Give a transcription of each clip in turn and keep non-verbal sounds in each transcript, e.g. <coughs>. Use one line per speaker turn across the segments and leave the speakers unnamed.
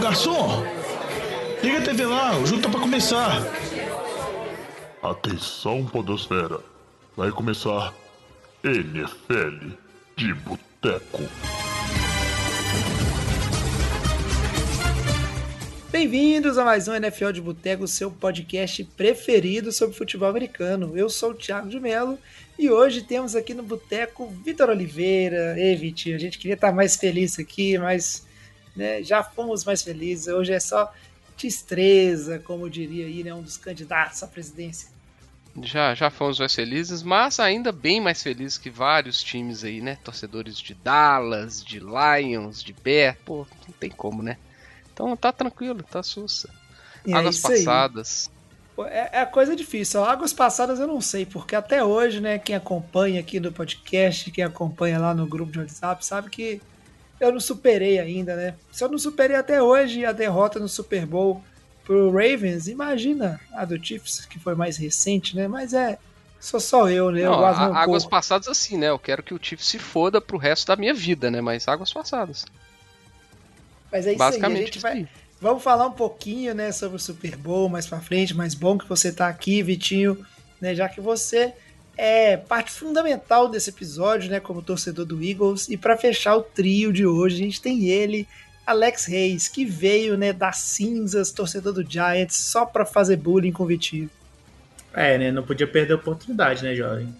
Garçom, liga a TV lá, o jogo tá pra começar.
Atenção, Podosfera. Vai começar NFL de Boteco.
Bem-vindos a mais um NFL de Boteco, seu podcast preferido sobre futebol americano. Eu sou o Thiago de Mello e hoje temos aqui no Boteco Vitor Oliveira. Ei, Vitinho, a gente queria estar mais feliz aqui, mas né, já fomos mais felizes. Hoje é só destreza, como diria aí, né, um dos candidatos à presidência.
Já, já fomos mais felizes, mas ainda bem mais felizes que vários times aí, né? Torcedores de Dallas, de Lions, de Bear, pô, não tem como, né? Então tá tranquilo, tá sussa.
É
Águas
aí.
passadas.
Pô, É, é coisa difícil. Águas passadas eu não sei, porque até hoje, né, quem acompanha aqui no podcast, quem acompanha lá no grupo de WhatsApp, sabe que eu não superei ainda, né? Se eu não superei até hoje a derrota no Super Bowl pro Ravens, imagina a do Chiefs, que foi mais recente, né? Mas é, sou só eu, né? Eu
Não, a- águas passadas assim, né? Eu quero que o Chiefs se foda pro resto da minha vida, né? Mas águas passadas.
Mas é isso aí, a
Basicamente
gente vai. Vamos falar um pouquinho, né, sobre o Super Bowl mais pra frente, mas bom que você tá aqui, Vitinho, né, já que você é parte fundamental desse episódio, né, como torcedor do Eagles. E pra fechar o trio de hoje, a gente tem ele, Alex Reis, que veio, né, das cinzas, torcedor do Giants, só pra fazer bullying com o Vitinho.
É, né? Não podia perder a oportunidade, né, jovem?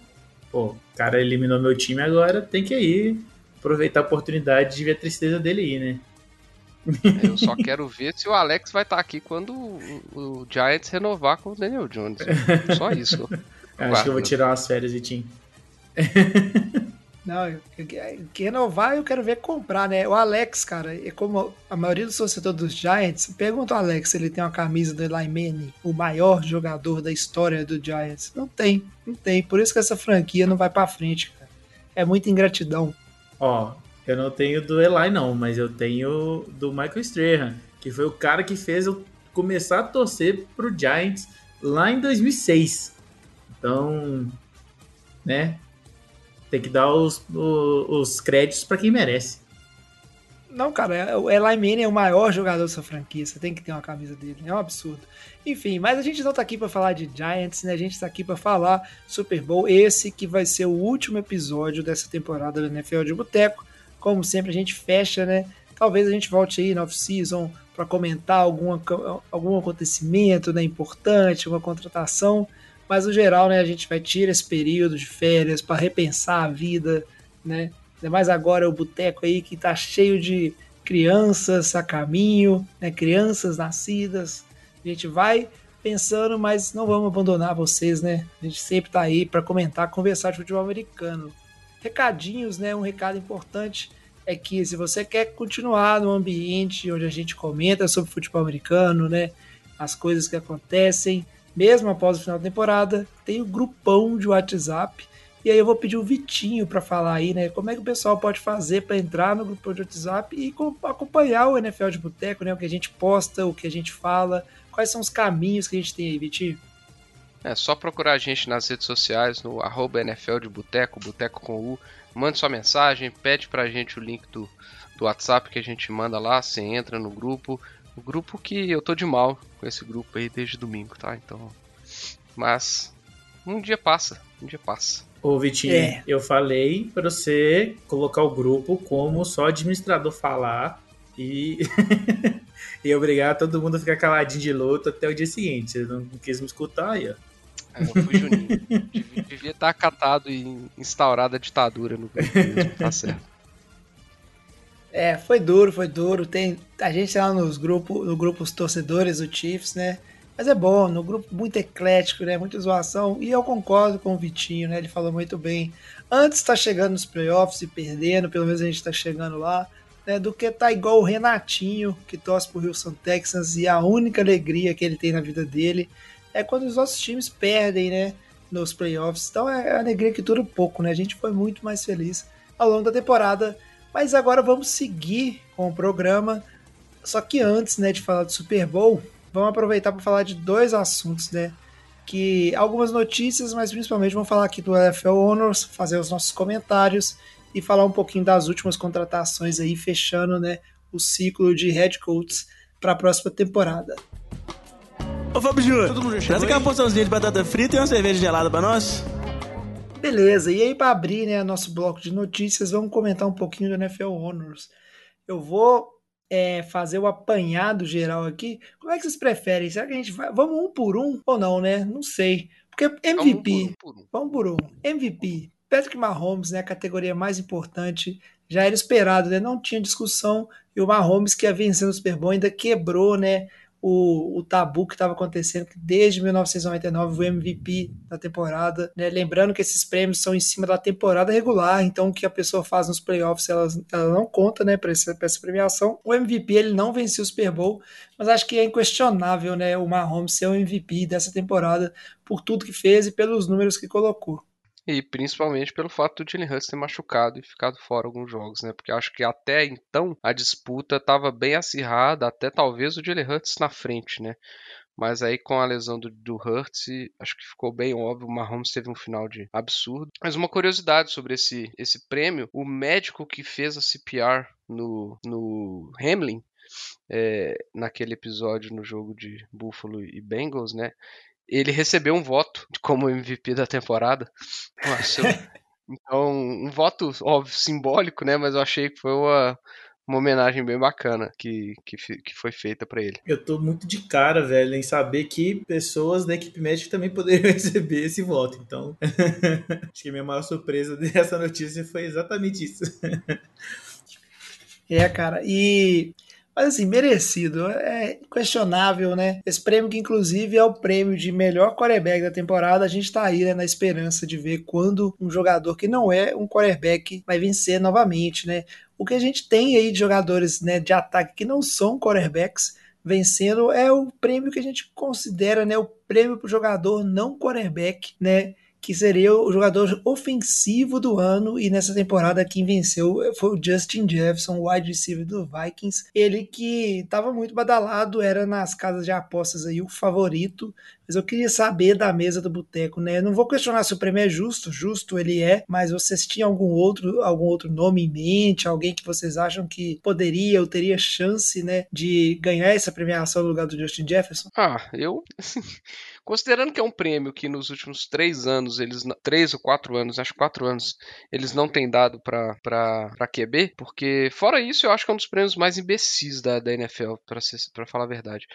Pô, o cara eliminou meu time agora, tem que ir aproveitar a oportunidade de ver a tristeza dele aí, né?
Eu só quero ver se o Alex vai estar aqui quando o, o Giants renovar com o Daniel Jones. <laughs> Só isso.
Acho que eu vou tirar umas férias, Vitinho.
Não, eu, eu, eu- que renovar eu quero ver comprar, né? O Alex, cara, é como a maioria dos torcedores dos Giants, pergunta ao Alex se ele tem uma camisa do Eli Manning, o maior jogador da história do Giants. Não tem, não tem. Por isso que essa franquia não vai pra frente, cara. É muita ingratidão.
Ó, eu não tenho do Eli, não, mas eu tenho do Michael Strahan, que foi o cara que fez eu começar a torcer pro Giants lá em 2006. Então, né? Tem que dar os, os créditos pra quem merece.
Não, cara, é- o Eli Manning é o maior jogador dessa franquia. Você tem que ter uma camisa dele. É um absurdo. Enfim, mas a gente não tá aqui pra falar de Giants, né? A gente tá aqui pra falar Super Bowl. Esse que vai ser o último episódio dessa temporada do NFL de Boteco. Como sempre, a gente fecha, né? Talvez a gente volte aí na off-season pra comentar algum, algum acontecimento né, importante, uma contratação. Mas no geral, né, a gente vai tirar esse período de férias pra repensar a vida, né? Ainda mais agora o boteco aí que tá cheio de crianças a caminho, né? Crianças nascidas. A gente vai pensando, mas não vamos abandonar vocês, né? A gente sempre tá aí para comentar, conversar de futebol americano. Recadinhos, né? Um recado importante é que se você quer continuar no ambiente onde a gente comenta sobre futebol americano, né? As coisas que acontecem, mesmo após o final da temporada, tem o grupão de WhatsApp. E aí eu vou pedir o Vitinho para falar aí, né? Como é que o pessoal pode fazer para entrar no grupo de WhatsApp e co- acompanhar o NFL de Boteco, né? O que a gente posta, o que a gente fala, quais são os caminhos que a gente tem aí, Vitinho?
É só procurar a gente nas redes sociais, no arroba NFL de Boteco, Boteco com U. Mande sua mensagem, pede pra gente o link do, do WhatsApp que a gente manda lá, você entra no grupo. O grupo que eu tô de mal com esse grupo aí desde domingo, tá? Então. Mas um dia passa, um dia passa.
Ô, Vitinho,
É.
eu falei pra você colocar o grupo como só administrador falar e, <laughs> e obrigar todo mundo a ficar caladinho de luto até o dia seguinte. Você não quis me escutar aí, ó.
É, eu fui Juninho. <laughs> Devia- estar acatado e instaurado a ditadura no grupo mesmo, tá certo.
É, foi duro, foi duro. Tem a gente lá nos grupos, no grupo os torcedores do Chiefs, né? Mas é bom, no grupo muito eclético, né? Muita zoação. E eu concordo com o Vitinho, né? Ele falou muito bem. Antes tá chegando nos playoffs e perdendo, pelo menos a gente tá chegando lá, né? Do que tá igual o Renatinho, que torce pro Houston Texans e a única alegria que ele tem na vida dele é quando os nossos times perdem, né? Nos playoffs. Então é a alegria que dura pouco, né? A gente foi muito mais feliz ao longo da temporada. Mas agora vamos seguir com o programa. Só que antes, né, de falar do Super Bowl, vamos aproveitar para falar de dois assuntos, né? Que algumas notícias, mas principalmente vamos falar aqui do NFL Honors, fazer os nossos comentários e falar um pouquinho das últimas contratações aí, fechando, né, o ciclo de head coaches para a próxima temporada.
Ô Fábio Júnior, traz aquela porçãozinha de batata frita e uma cerveja gelada pra nós.
Beleza, e aí para abrir né, nosso bloco de notícias, vamos comentar um pouquinho do NFL Honors. Eu vou é, fazer o apanhado geral aqui. Como é que vocês preferem? Será que a gente vai. Vamos um por um ou não, né? Não sei. Porque MVP. Vamos por um. Vamos por um. MVP. Patrick Mahomes, né? A categoria mais importante. Já era esperado, né? Não tinha discussão. E o Mahomes, que ia vencer no Super Bowl, ainda quebrou, né? O, o tabu que estava acontecendo desde 1999, o MVP da temporada. Né? Lembrando que esses prêmios são em cima da temporada regular, então o que a pessoa faz nos playoffs ela, ela não conta né, para essa, essa, premiação. O MVP ele não venceu o Super Bowl, mas acho que é inquestionável né, o Mahomes ser o MVP dessa temporada por tudo que fez e pelos números que colocou.
E principalmente pelo fato do Jalen Hurts ter machucado e ficado fora alguns jogos, né? Porque acho que até então a disputa estava bem acirrada, até talvez o Jalen Hurts na frente, né? Mas aí com a lesão do, do Hurts, acho que ficou bem óbvio. O Mahomes teve um final de absurdo. Mas uma curiosidade sobre esse, esse prêmio: o médico que fez a CPR no, no Hamlin, é, naquele episódio no jogo de Buffalo e Bengals, né? Ele recebeu um voto como MVP da temporada. Nossa, <laughs> então, um voto, óbvio, simbólico, né? Mas eu achei que foi uma, uma homenagem bem bacana que, que, que foi feita para ele.
Eu tô muito de cara, velho, em saber que pessoas da equipe médica também poderiam <laughs> receber esse voto. Então, <laughs> acho que a minha maior surpresa dessa notícia foi exatamente isso.
É, cara, e mas assim, merecido. É questionável, né? Esse prêmio que inclusive é o prêmio de melhor quarterback da temporada. A gente tá aí né, na esperança de ver quando um jogador que não é um quarterback vai vencer novamente, né? O que a gente tem aí de jogadores né, de ataque que não são quarterbacks vencendo é o prêmio que a gente considera, né, o prêmio para o jogador não quarterback, né? Que seria o jogador ofensivo do ano, e nessa temporada quem venceu foi o Justin Jefferson, wide receiver do Vikings. Ele que estava muito badalado, era nas casas de apostas aí o favorito, mas eu queria saber da mesa do boteco, né? não vou questionar se o prêmio é justo, justo ele é, mas vocês tinham algum outro, algum outro nome em mente, alguém que vocês acham que poderia ou teria chance, né, de ganhar essa premiação no lugar do Justin Jefferson?
Ah, eu <laughs> Considerando que é um prêmio que nos últimos três anos, eles três ou quatro anos, acho quatro anos, eles não têm dado para QB, porque fora isso eu acho que é um dos prêmios mais imbecis da, da NFL, para falar a verdade.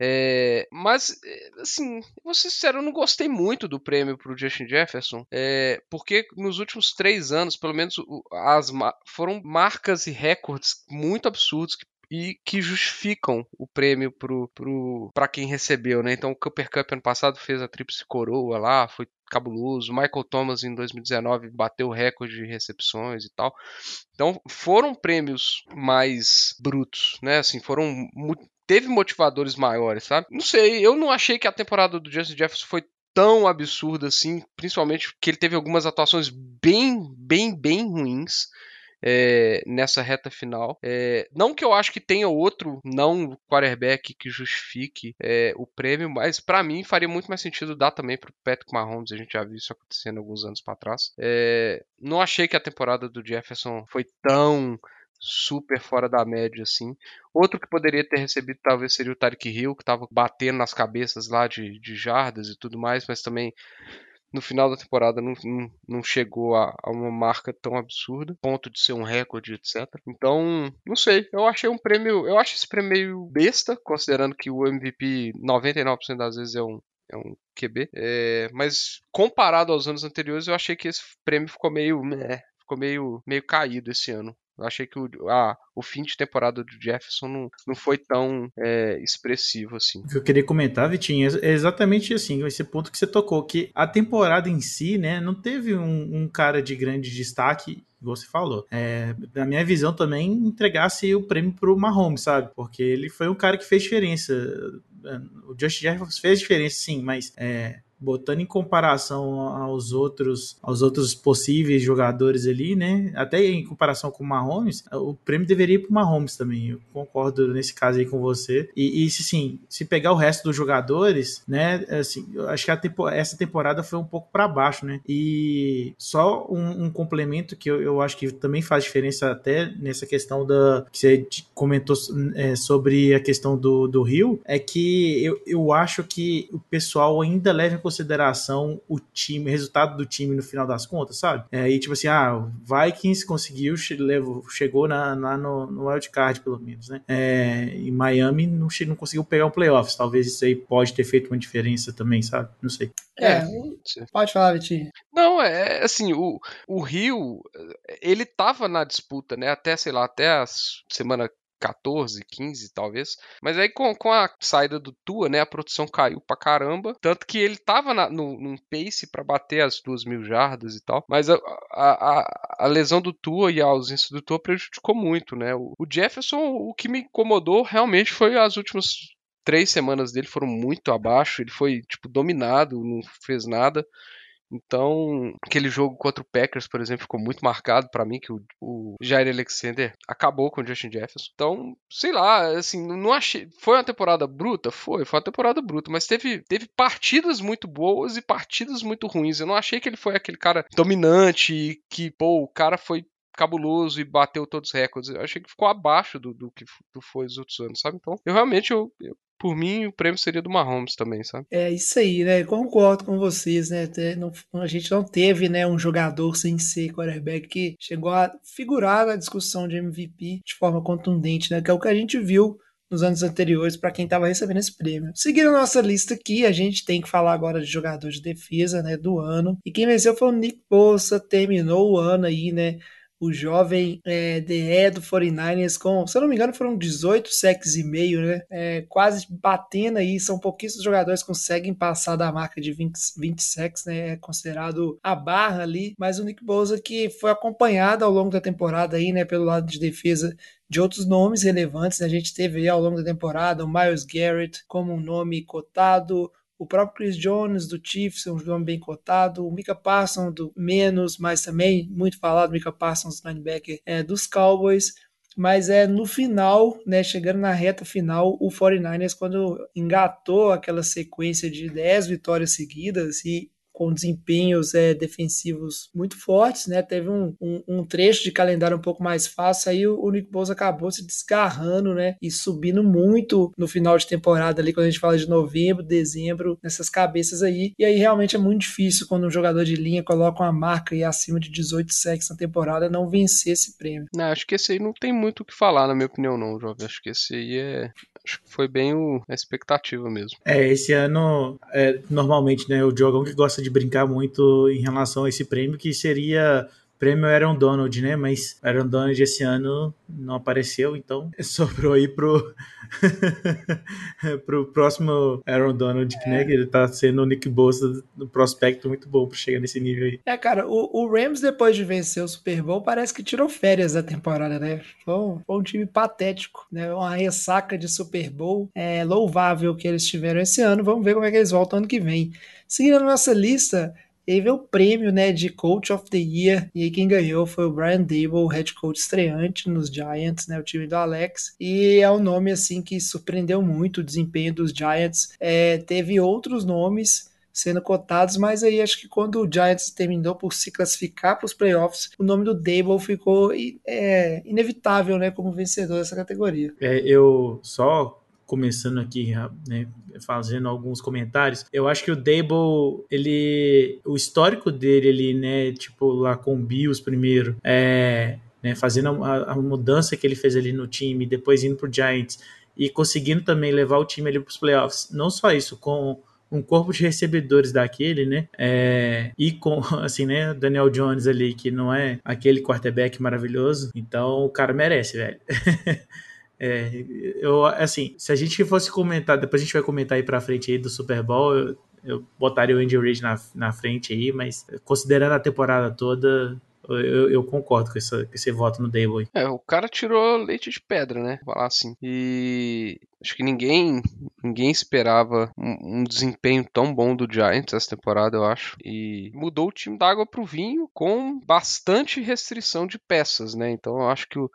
É, mas, assim, vou ser sincero, eu não gostei muito do prêmio para o Justin Jefferson, é, porque nos últimos três anos, pelo menos, as, foram marcas e recordes muito absurdos que e que justificam o prêmio pro, pro, para quem recebeu, né? Então o Cooper Cup ano passado fez a tríplice coroa lá, foi cabuloso. Michael Thomas em 2019 bateu o recorde de recepções e tal. Então foram prêmios mais brutos, né? Assim, foram teve motivadores maiores, sabe? Não sei, eu não achei que a temporada do Justin Jefferson foi tão absurda assim, principalmente porque ele teve algumas atuações bem, bem, bem ruins é, nessa reta final. É, não que eu acho que tenha outro não quarterback que justifique é, o prêmio, mas para mim faria muito mais sentido dar também para o Patrick Mahomes. A gente já viu isso acontecendo alguns anos para trás. não achei que a temporada do Jefferson foi tão super fora da média assim. Outro que poderia ter recebido talvez seria o Tarek Hill, que estava batendo nas cabeças lá de, de jardas e tudo mais, mas também no final da temporada não, não, chegou a, a, uma marca tão absurda, ponto de ser um recorde, etc. Então, não sei, eu achei um prêmio, eu acho esse prêmio meio besta, considerando que o MVP 99% das vezes é um, é um QB, é, mas comparado aos anos anteriores, eu achei que esse prêmio ficou meio, né, ficou meio, meio caído esse ano. Eu achei que o, a, o fim de temporada do Jefferson não, não foi tão é, expressivo assim.
O que eu queria comentar, Vitinho, é exatamente assim, esse ponto que você tocou, que a temporada em si, né, não teve um, um cara de grande destaque você falou. É, na minha visão também entregasse o prêmio pro Mahomes, sabe? Porque ele foi um cara que fez diferença. O Josh Jefferson fez diferença, sim, mas é, botando em comparação aos outros, aos outros possíveis jogadores ali, né? Até em comparação com o Mahomes, o prêmio deveria ir para o Mahomes também. Eu concordo nesse caso aí com você. E, e sim, se pegar o resto dos jogadores, né? Assim, eu acho que tempo, essa temporada foi um pouco para baixo, né? E só um, um complemento que eu, eu, acho que também faz diferença até nessa questão da que você comentou é, sobre a questão do, do Rio, é que eu, eu acho que o pessoal ainda leva em consideração o time, o resultado do time no final das contas, sabe? É, e tipo assim, ah, Vikings conseguiu, chegou na, na no, no wildcard, pelo menos, né? É, e Miami não, não conseguiu pegar um playoffs. Talvez isso aí pode ter feito uma diferença também, sabe? Não sei.
É, é pode falar, Vitinho.
Não, é assim, o, o Rio, ele tava na disputa, né? Até, sei lá, até a semana 14, 15 talvez. Mas aí com, com a saída do Tua, né, a produção caiu pra caramba. Tanto que ele tava na, no, num pace para bater as duas mil jardas e tal. Mas a, a, a, lesão do Tua e a ausência do Tua prejudicou muito, né. O, o Jefferson, o que me incomodou realmente foi as últimas três semanas dele foram muito abaixo. Ele foi, tipo, dominado, não fez nada. Então, aquele jogo contra o Packers, por exemplo, ficou muito marcado para mim que o, o Jair Alexander acabou com o Justin Jefferson. Então, sei lá, assim, não achei. Foi uma temporada bruta? Foi, foi uma temporada bruta, mas teve, teve partidas muito boas e partidas muito ruins. Eu não achei que ele foi aquele cara dominante que, pô, o cara foi cabuloso e bateu todos os recordes. Eu achei que ficou abaixo do, do que do foi os outros anos, sabe? Então, eu realmente eu, eu por mim, o prêmio seria do Mahomes também, sabe?
É isso aí, né? Concordo com vocês, né? a gente não teve, né, um jogador sem ser quarterback que chegou a figurar na discussão de MVP de forma contundente, né? Que é o que a gente viu nos anos anteriores para quem estava recebendo esse prêmio. Seguindo a nossa lista aqui, a gente tem que falar agora de jogador de defesa, né, do ano. E quem venceu foi o Nick Bosa, terminou o ano aí, né, o jovem é, DE do 49ers com, se eu não me engano, foram 18 sacks e meio, né? É, quase batendo aí, são pouquíssimos jogadores que conseguem passar da marca de 20, 20 sacks, né? É considerado a barra ali, mas o Nick Bosa que foi acompanhado ao longo da temporada aí, né, pelo lado de defesa de outros nomes relevantes. Né? A gente teve aí ao longo da temporada o Miles Garrett como um nome cotado, o próprio Chris Jones do Chiefs é um nome bem cotado, o Mika Parsons do menos, mas também muito falado, Mika Parsons linebacker é, dos Cowboys, mas é no final, né, chegando na reta final, o 49ers quando engatou aquela sequência de 10 vitórias seguidas e com desempenhos é, defensivos muito fortes, né? Teve um, um, um, trecho de calendário um pouco mais fácil, aí o, o Nick Bosa acabou se desgarrando, né? E subindo muito no final de temporada ali, quando a gente fala de novembro, dezembro, nessas cabeças aí. E aí realmente é muito difícil quando um jogador de linha coloca uma marca aí acima de 18 sacks na temporada não vencer esse prêmio.
Não, acho que esse aí não tem muito o que falar, na minha opinião, não, Jovem. Acho que esse aí é acho que foi bem o, a expectativa mesmo.
É, esse ano, é, normalmente, né, o Diogão que gosta de brincar muito em relação a esse prêmio, que seria prêmio Aaron Donald, né? Mas Aaron Donald esse ano não apareceu, então <laughs> sobrou aí pro, <laughs> pro próximo Aaron Donald, é. né? Que ele tá sendo o Nick Bosa no prospecto muito bom para chegar nesse nível aí.
É, cara, o, o, Rams, depois de vencer o Super Bowl, parece que tirou férias da temporada, né? Foi um, foi um time patético, né? Uma ressaca de Super Bowl. É louvável que eles tiveram esse ano. Vamos ver como é que eles voltam ano que vem. Seguindo a nossa lista, teve o prêmio né, de Coach of the Year, e quem ganhou foi o Brian Dable, head coach estreante nos Giants, né, o time do Alex, e é um nome assim que surpreendeu muito o desempenho dos Giants. É, teve outros nomes sendo cotados, mas aí acho que quando o Giants terminou por se classificar para os playoffs, o nome do Dable ficou é, inevitável, né, como vencedor dessa categoria.
É, eu só começando aqui, né, fazendo alguns comentários, eu acho que o Dable, ele, o histórico dele ali, né, tipo lá com o Bills primeiro, é, né, fazendo a, a, mudança que ele fez ali no time, depois indo pro Giants e conseguindo também levar o time ali para os playoffs. Não só isso, com um corpo de recebedores daquele, né? É, e com, <laughs> assim, né? Daniel Jones ali, que não é aquele quarterback maravilhoso. Então o cara merece, velho. <laughs> É, eu, assim, se a gente fosse comentar, depois a gente vai comentar aí pra frente aí do Super Bowl, eu, eu botaria o Andy Reid na, na frente aí, mas considerando a temporada toda, Eu, eu concordo com, essa, com esse voto no Dable.
É, o cara tirou leite de pedra, né? Falar assim. E acho que ninguém ninguém esperava um, um, desempenho tão bom do Giants essa temporada, eu acho. E mudou o time da água pro vinho com bastante restrição de peças, né? Então eu acho que o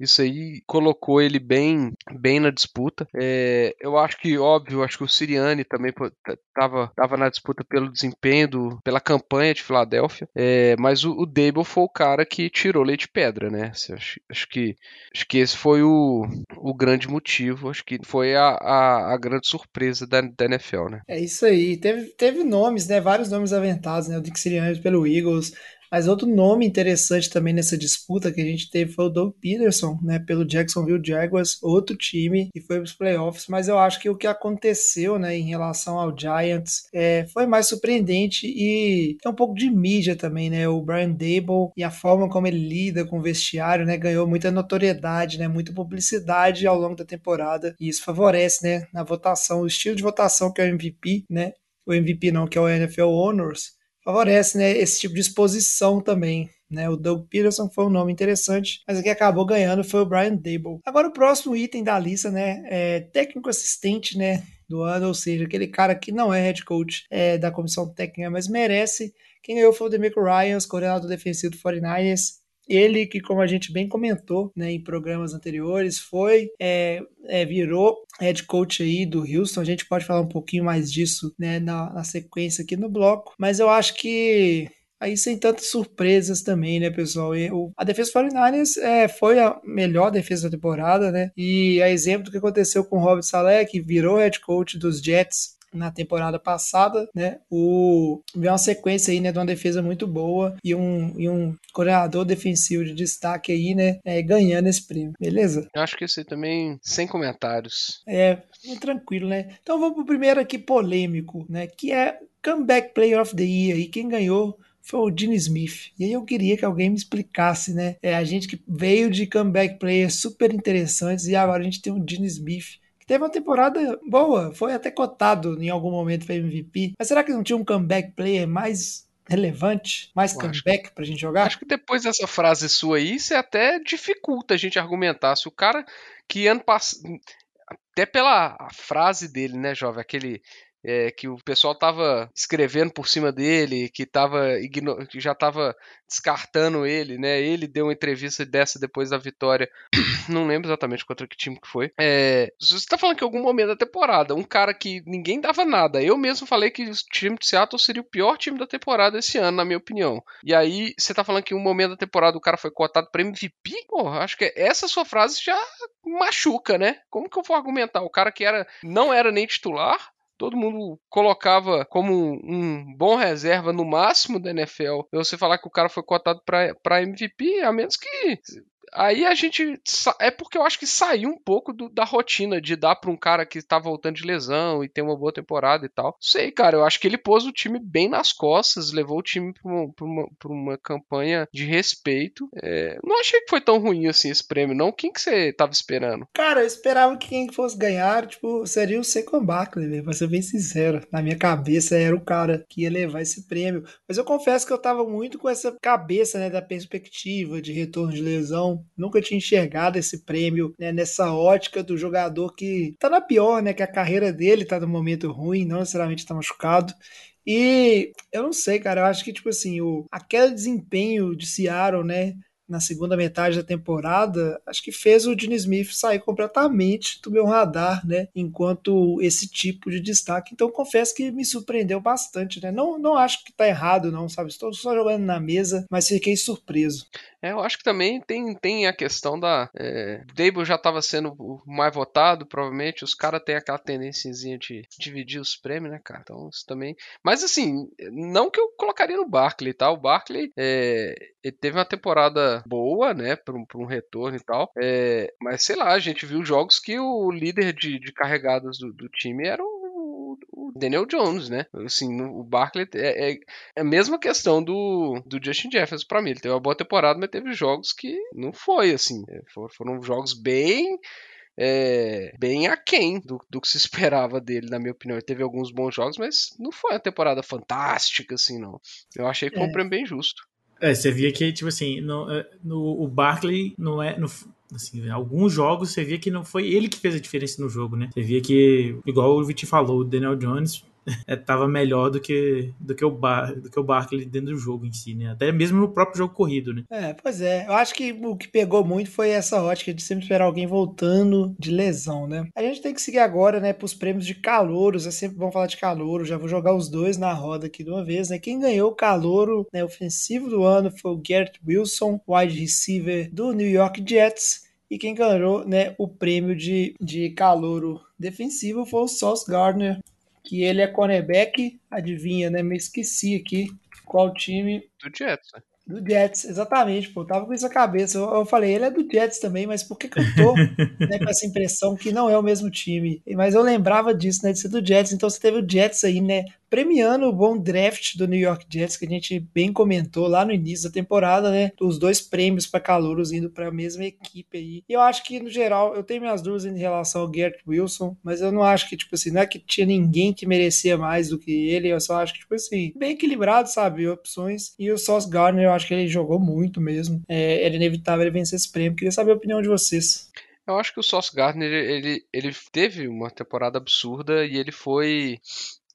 isso aí colocou ele bem, bem na disputa. É, eu acho que, óbvio, acho que o Siriani também estava tava na disputa pelo desempenho, do, pela campanha de Filadélfia. É, mas o, o Dable foi o cara que tirou leite pedra, né? Acho, acho, que, acho que esse foi o, o grande motivo. Acho que foi a, a, a grande surpresa da, da, NFL, né?
É isso aí. Teve, teve nomes, né? Vários nomes aventados, né? O Dick Siriani pelo Eagles, mas outro nome interessante também nessa disputa que a gente teve foi o Doug Peterson, né, pelo Jacksonville Jaguars, outro time que foi para os playoffs. Mas eu acho que o que aconteceu, né, em relação ao Giants é, foi mais surpreendente e tem um pouco de mídia também, né? O Brian Dable e a forma como ele lida com o vestiário, né, ganhou muita notoriedade, né, muita publicidade ao longo da temporada e isso favorece, né, na votação, o estilo de votação que é o MVP, né? O MVP não, que é o NFL Honors favorece né, esse tipo de exposição também. Né, o Doug Peterson foi um nome interessante, mas o que acabou ganhando foi o Brian Dable. Agora o próximo item da lista, né, é técnico assistente, né, do ano, ou seja, aquele cara que não é head coach é, da comissão técnica, mas merece. Quem ganhou foi o Demico Ryans, coordenador defensivo do 49ers. Ele que, como a gente bem comentou né, em programas anteriores, foi é, é, virou head coach aí do Houston. A gente pode falar um pouquinho mais disso né, na, na sequência aqui no bloco, mas eu acho que aí sem tantas surpresas também, né, pessoal? E o, a defesa 49ers é, foi a melhor defesa da temporada, né? E a exemplo do que aconteceu com o Robert Saleh, que virou head coach dos Jets na temporada passada, né? O veio uma sequência aí, né, de uma defesa muito boa e um, e um coordenador defensivo de destaque aí, né, é, ganhando esse prêmio. Beleza?
Eu acho que esse também sem comentários.
É, tranquilo, né? Então vamos pro primeiro aqui polêmico, né, que é Comeback Player of the Year e quem ganhou foi o Gene Smith. E aí eu queria que alguém me explicasse, né? É a gente que veio de comeback players super interessantes e agora a gente tem o Gene Smith Teve uma temporada boa, foi até cotado em algum momento para MVP. Mas será que não tinha um comeback player mais relevante, mais comeback pra gente jogar?
Acho que depois dessa frase sua aí, você até dificulta a gente argumentar. Se o cara que ano passado. Até pela frase dele, né, jovem? Aquele é, que o pessoal tava escrevendo por cima dele, que, tava que já tava descartando ele, né? Ele deu uma entrevista dessa depois da vitória, <coughs> não lembro exatamente contra que time que foi. É, você tá falando que em algum momento da temporada, um cara que ninguém dava nada, eu mesmo falei que o time de Seattle seria o pior time da temporada esse ano, na minha opinião. E aí, você tá falando que em um momento da temporada o cara foi cotado pra MVP? Pô, acho que essa sua frase já machuca, né? Como que eu vou argumentar? O cara que era não era nem titular, todo mundo colocava como um bom reserva no máximo da NFL. Você falar que o cara foi cotado para MVP, a menos que aí a gente. É porque eu acho que saiu um pouco do, da rotina de dar pra um cara que tá voltando de lesão e tem uma boa temporada e tal. Sei, cara, eu acho que ele pôs o time bem nas costas, levou o time pra uma, pra uma, pra uma campanha de respeito. É, não achei que foi tão ruim assim esse prêmio, não. Quem que você tava esperando?
Cara, eu esperava que quem fosse ganhar, tipo, seria o Saquon Barkley, pra ser bem sincero. Na minha cabeça era o cara que ia levar esse prêmio. Mas eu confesso que eu tava muito com essa cabeça, né, da perspectiva de retorno de lesão nunca tinha enxergado esse prêmio né, nessa ótica do jogador que tá na pior, né? Que a carreira dele tá no momento ruim, não necessariamente tá machucado. E eu não sei, cara, eu acho que, tipo assim, o, aquele desempenho de Seattle, né? na segunda metade da temporada, acho que fez o Gene Smith sair completamente do meu radar, né? Enquanto esse tipo de destaque. Então, confesso que me surpreendeu bastante, né? Não, não acho que tá errado, não, sabe? Estou só jogando na mesa, mas fiquei surpreso.
É, eu acho que também tem, tem a questão da. É, Dable já estava sendo mais votado, provavelmente. Os caras têm aquela tendênciazinha de dividir os prêmios, né, cara? Então, isso também. Mas, assim, não que eu colocaria no Barkley, tá? O Barkley é, teve uma temporada boa, né, para um, um, retorno e tal. É, mas, sei lá, a gente viu jogos que o líder de, de carregadas do, do time era o o Daniel Jones, né? Assim, o Barkley é, é, é, a mesma questão do, do Justin Jefferson para mim. Ele teve uma boa temporada, mas teve jogos que não foi assim. É, foram, foram jogos bem é, bem aquém do, do que se esperava dele, na minha opinião. Ele teve alguns bons jogos, mas não foi uma temporada fantástica, assim, não. Eu achei que foi um é. prêmio bem justo.
É, você via que, tipo assim, no, é, no, o Barkley não é. No, assim, alguns jogos você via que não foi ele que fez a diferença no jogo, né? Você via que, igual o Viti falou, o Daniel Jones é, melhor do que, do, que o Bar, do que o Barkley dentro do jogo em si, né? Até mesmo no próprio jogo corrido, né?
É, pois é. Eu acho que o que pegou muito foi essa ótica de sempre esperar alguém voltando de lesão, né? A gente tem que seguir agora, né, pros prêmios de calouros. É sempre bom falar de calouro. Já vou jogar os dois na roda aqui de uma vez, né? Quem ganhou o calouro né, ofensivo do ano foi o Garrett Wilson, wide receiver do New York Jets. E quem ganhou né, o prêmio de, de calouro defensivo foi o Sauce Gardner, que ele é cornerback, adivinha, né? Me esqueci aqui qual time.
Do Jets, né?
Do Jets, exatamente, pô. Eu tava com isso na cabeça. Eu, eu, falei, ele é do Jets também, mas por que, que eu tô <laughs> né, com essa impressão que não é o mesmo time? Mas eu lembrava disso, né? De ser do Jets. Então você teve o Jets aí, né? Premiando o bom draft do New York Jets, que a gente bem comentou lá no início da temporada, né? Os dois prêmios para calouros indo para a mesma equipe aí. E eu acho que, no geral, eu tenho minhas dúvidas em relação ao Garrett Wilson, mas eu não acho que, tipo assim, não é que tinha ninguém que merecia mais do que ele, eu só acho que, tipo assim, bem equilibrado, sabe? Opções. E o Sauce Gardner, eu acho que ele jogou muito mesmo. É, era inevitável ele vencer esse prêmio. Queria saber a opinião de vocês.
Eu acho que o Sauce Gardner, ele, ele teve uma temporada absurda e ele foi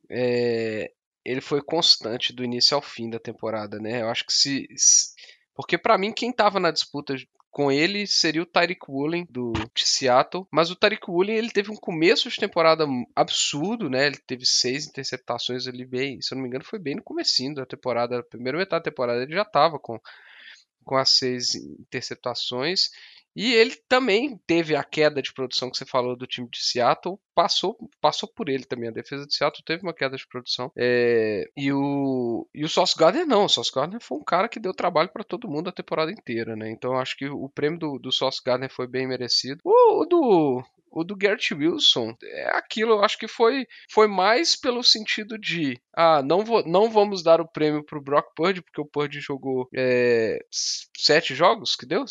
é, ele foi constante do início ao fim da temporada, né? Eu acho que se. se porque para mim, quem tava na disputa com ele seria o Tyreek Woolen do Seattle, mas o Tyreek Woolen ele teve um começo de temporada absurdo, né? Ele teve seis interceptações ali bem, se eu não me engano, foi bem no comecinho da temporada, primeira metade da temporada ele já tava com com as seis interceptações e ele também teve a queda de produção que você falou do time de Seattle, passou, passou por ele também. A defesa de Seattle teve uma queda de produção. É, e o, e o Sauce Gardner não. O Sauce Gardner foi um cara que deu trabalho para todo mundo a temporada inteira, né? Então acho que o prêmio do, do Sauce Gardner foi bem merecido. O, o do, o do Garrett Wilson é aquilo, eu acho que foi, foi mais pelo sentido de ah, não, vou, não vamos dar o prêmio pro Brock Purdy, porque o Purdy jogou é, sete jogos, que deu?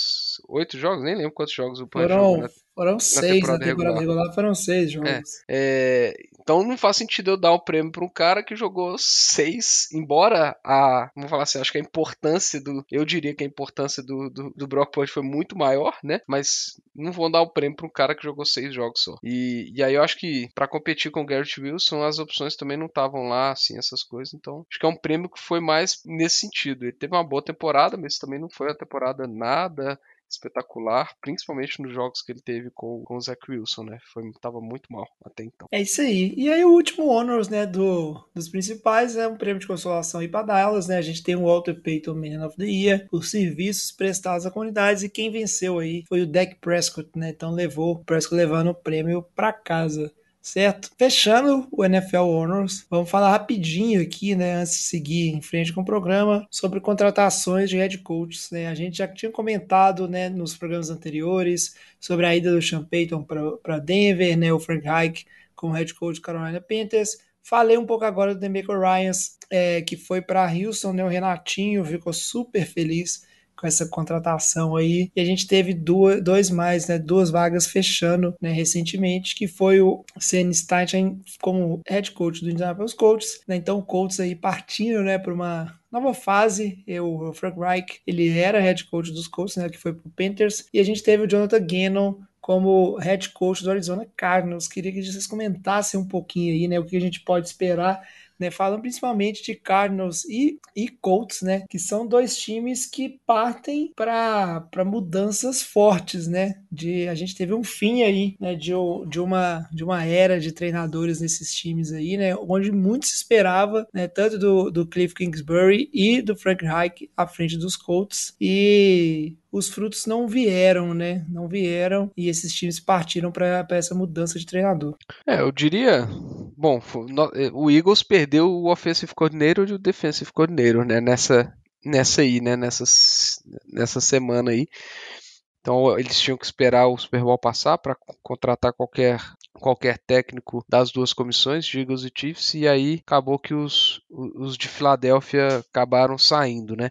Oito jogos? Nem lembro quantos jogos o Purdy
foram,
jogou.
Foram seis na temporada, regular. regular. foram seis jogos.
É, é, então não faz sentido eu dar o prêmio para um cara que jogou seis, embora a, vamos falar assim, acho que a importância do, eu diria que a importância do, do, do Brock Purdy foi muito maior, né? Mas não vão dar o prêmio para um cara que jogou seis jogos só. E, e aí eu acho que para competir com o Garrett Wilson, as opções também não estavam lá, assim, essas coisas. Então acho que é um prêmio que foi mais nesse sentido. Ele teve uma boa temporada, mas também não foi uma temporada nada espetacular, principalmente nos jogos que ele teve com, com o Zach Wilson, né? Foi, tava muito mal até então.
É isso aí. E aí o último honors, né, do, dos principais é um prêmio de consolação aí para Dallas, né? A gente tem o Walter Payton Man of the Year por serviços prestados à comunidade e quem venceu aí foi o Dak Prescott, né? Então levou o Prescott levando o prêmio para casa certo? Fechando o NFL Honors, vamos falar rapidinho aqui, né, antes de seguir em frente com o programa, sobre contratações de head coaches, né? A gente já tinha comentado, né, nos programas anteriores sobre a ida do Sean Payton para Denver, né, o Frank Reich como head coach Carolina Panthers. Falei um pouco agora do Demico Ryans, é, que foi para Houston, né, o Renatinho ficou super feliz com essa contratação aí. E a gente teve duas, dois mais, né, duas vagas fechando né, recentemente, que foi o Sen Stein como head coach do Indianapolis Colts. Né, então o Colts aí partindo né, para uma nova fase. Eu, o Frank Reich, ele era head coach dos Colts, né, que foi pro Panthers, e a gente teve o Jonathan Gannon como head coach do Arizona Cardinals. Queria que vocês comentassem um pouquinho aí, né, o que a gente pode esperar né? Falam principalmente de Cardinals e, e Colts, né? Que são dois times que partem para mudanças fortes, né? De, a gente teve um fim aí, né? De, de, uma, de uma era de treinadores nesses times aí, né? Onde muito se esperava, né? Tanto do, do Cliff Kingsbury e do Frank Reich à frente dos Colts. E os frutos não vieram, né? Não vieram e esses times partiram para essa mudança de treinador.
É, eu diria, bom, eh, o Eagles perdeu o offensive coordinator e o defensive coordinator, né? Nessa, nessa aí, né? Nessa, nessa semana aí. Então eles tinham que esperar o Super Bowl passar para contratar qualquer qualquer técnico das duas comissões, Eagles e Chiefs, e aí acabou que os, os de Filadélfia acabaram saindo, né?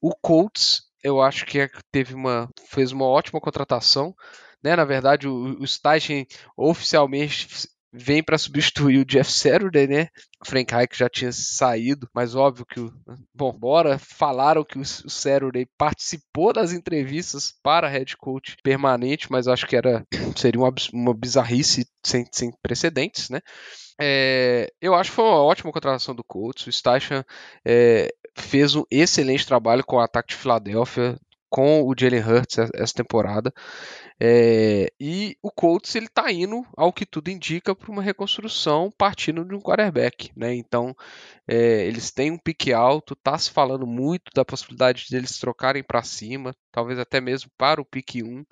O Colts eu acho que é, teve uma fez uma ótima contratação. Né? Na verdade, o, o Steichen oficialmente vem para substituir o Jeff Saturday, né? Frank Reich já tinha saído, mas óbvio que o. Bom, bora, falaram que o Saturday participou das entrevistas para head coach permanente, mas acho que era seria uma, uma bizarrice sem, sem precedentes, né? É, eu acho que foi uma ótima contratação do Colts. O Stachan é, fez um excelente trabalho com o ataque de Filadélfia, com o Jalen Hurts essa temporada. É, e o Colts ele está indo, ao que tudo indica, para uma reconstrução partindo de um quarterback. Né? Então, é, eles têm um pique alto, está se falando muito da possibilidade deles trocarem para cima, talvez até mesmo para o pique 1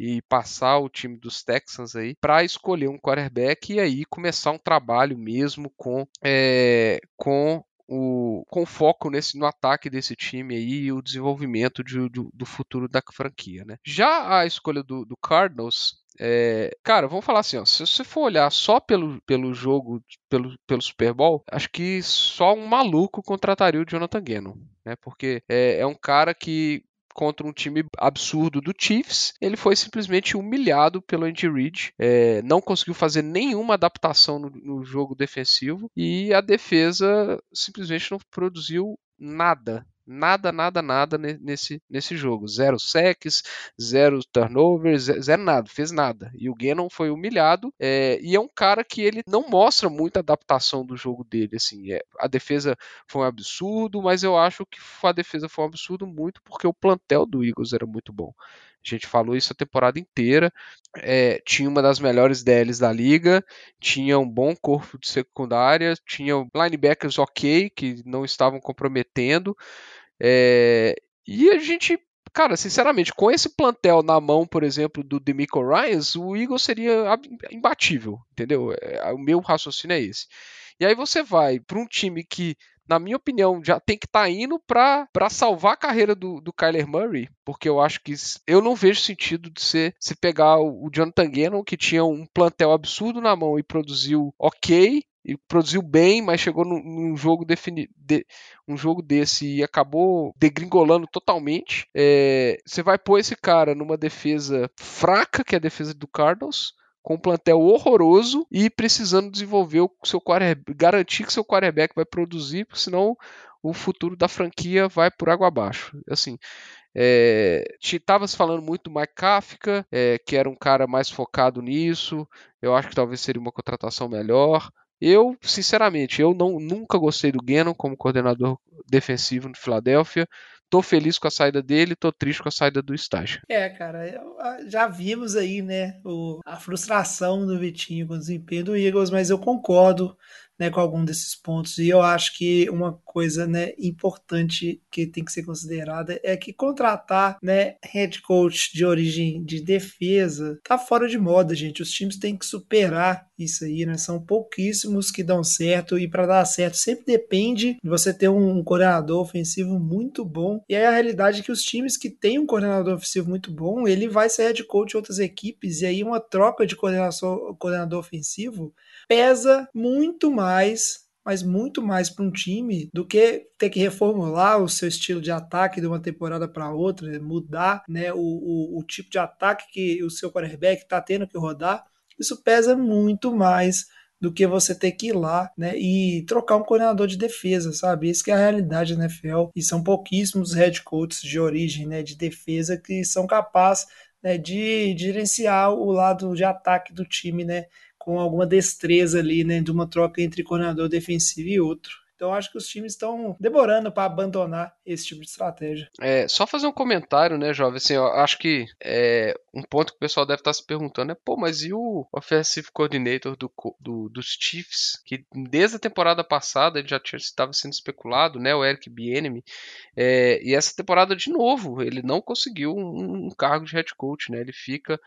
e passar o time dos Texans aí para escolher um quarterback e aí começar um trabalho mesmo com, é, com o, com foco nesse, no ataque desse time aí e o desenvolvimento de, do, do futuro da franquia, né? Já a escolha do, do Cardinals, é, cara, vamos falar assim, ó, se você for olhar só pelo, pelo jogo, pelo, pelo Super Bowl, acho que só um maluco contrataria o Jonathan Gannon, né? Porque é, é um cara que contra um time absurdo do Chiefs, ele foi simplesmente humilhado pelo Andy Reid, é, não conseguiu fazer nenhuma adaptação no, no jogo defensivo e a defesa simplesmente não produziu nada nada, nada, nada nesse, nesse jogo. Zero sacks, zero turnovers, zero nada, fez nada. E o Gannon foi humilhado. É, e é um cara que ele não mostra muita adaptação do jogo dele. Assim, é, a defesa foi um absurdo, mas eu acho que a defesa foi um absurdo muito porque o plantel do Eagles era muito bom. A gente falou isso a temporada inteira. É, tinha uma das melhores DLs da liga, tinha um bom corpo de secundária, tinha linebackers ok, que não estavam comprometendo. É, e a gente, cara, sinceramente, com esse plantel na mão, por exemplo, do Demico Ryans, o Eagles seria imbatível, entendeu? É, o meu raciocínio é esse. E aí você vai para um time que na minha opinião, já tem que estar tá indo para salvar a carreira do, do Kyler Murray, porque eu acho que eu não vejo sentido de ser se pegar o, o Jonathan Gannon, que tinha um plantel absurdo na mão e produziu ok, e produziu bem, mas chegou num, num jogo defini de, um jogo desse e acabou degringolando totalmente. É, você vai pôr esse cara numa defesa fraca, que é a defesa do Cardinals, com um plantel horroroso e precisando desenvolver o seu garantir que seu quarterback vai produzir, porque senão o futuro da franquia vai por água abaixo. Assim, é, se falando muito do Mike Kafka, é, que era um cara mais focado nisso. Eu acho que talvez seria uma contratação melhor. Eu, sinceramente, eu não, nunca gostei do Gannon como coordenador defensivo no Filadélfia. Tô feliz com a saída dele, tô triste com a saída do estágio.
É, cara, já vimos aí, né, o, a frustração do Vitinho com o desempenho do Eagles, mas eu concordo né, com algum desses pontos. E eu acho que uma coisa né, importante que tem que ser considerada é que contratar né, head coach de origem de defesa tá fora de moda, gente. Os times têm que superar isso aí, né? São pouquíssimos que dão certo e para dar certo sempre depende de você ter um coordenador ofensivo muito bom. E aí a realidade é que os times que têm um coordenador ofensivo muito bom, ele vai ser head coach de outras equipes e aí uma troca de coordenador ofensivo pesa muito mais mas muito mais para um time do que ter que reformular o seu estilo de ataque de uma temporada para outra, mudar né, o, o, o, tipo de ataque que o seu quarterback está tendo que rodar. Isso pesa muito mais do que você ter que ir lá né, e trocar um coordenador de defesa, sabe? Isso que é a realidade da NFL. E são pouquíssimos head coaches de origem né, de defesa que são capazes né, de, gerenciar o lado de ataque do time, né? com alguma destreza ali, né, de uma troca entre coordenador defensivo e outro. Então acho que os times estão demorando para abandonar esse tipo de estratégia.
É, só fazer um comentário, né, jovem? Assim, acho que é, um ponto que o pessoal deve estar se perguntando é, pô, mas e o offensive coordinator do, do, dos Chiefs, que desde a temporada passada ele já estava sendo especulado, né, o Eric Bieniemy, é, e essa temporada de novo ele não conseguiu um, um cargo de head coach, né? Ele fica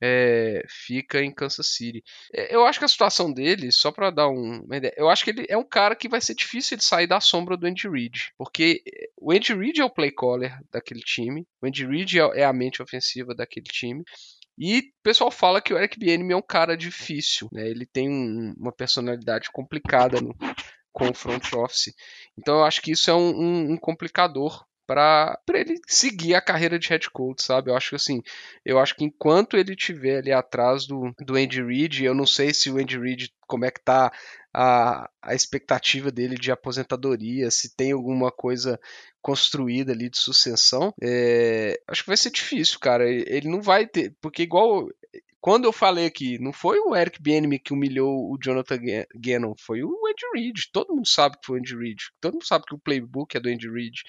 é, fica em Kansas City. É, eu acho que a situação dele, só para dar um, uma ideia, eu acho que ele é um cara que vai ser difícil de sair da sombra do Andy Reid, porque o Andy Reid é o play caller daquele time, o Andy Reid é, é a mente ofensiva daquele time. E o pessoal fala que o Eric Bieniemy é um cara difícil, né? Ele tem um, uma personalidade complicada no, com o front office. Então eu acho que isso é um, um, um complicador para ele seguir a carreira de head coach, sabe? Eu acho que assim, eu acho que enquanto ele estiver ali atrás do, do Andy Reid, eu não sei se o Andy Reid como é que tá a, a expectativa dele de aposentadoria, se tem alguma coisa construída ali de sucessão, é, acho que vai ser difícil, cara. Ele não vai ter, porque igual quando eu falei aqui, não foi o Eric Bieniemy que humilhou o Jonathan Gannon, foi o Andy Reid. Todo mundo sabe que foi o Andy Reid. Todo mundo sabe que o playbook é do Andy Reid.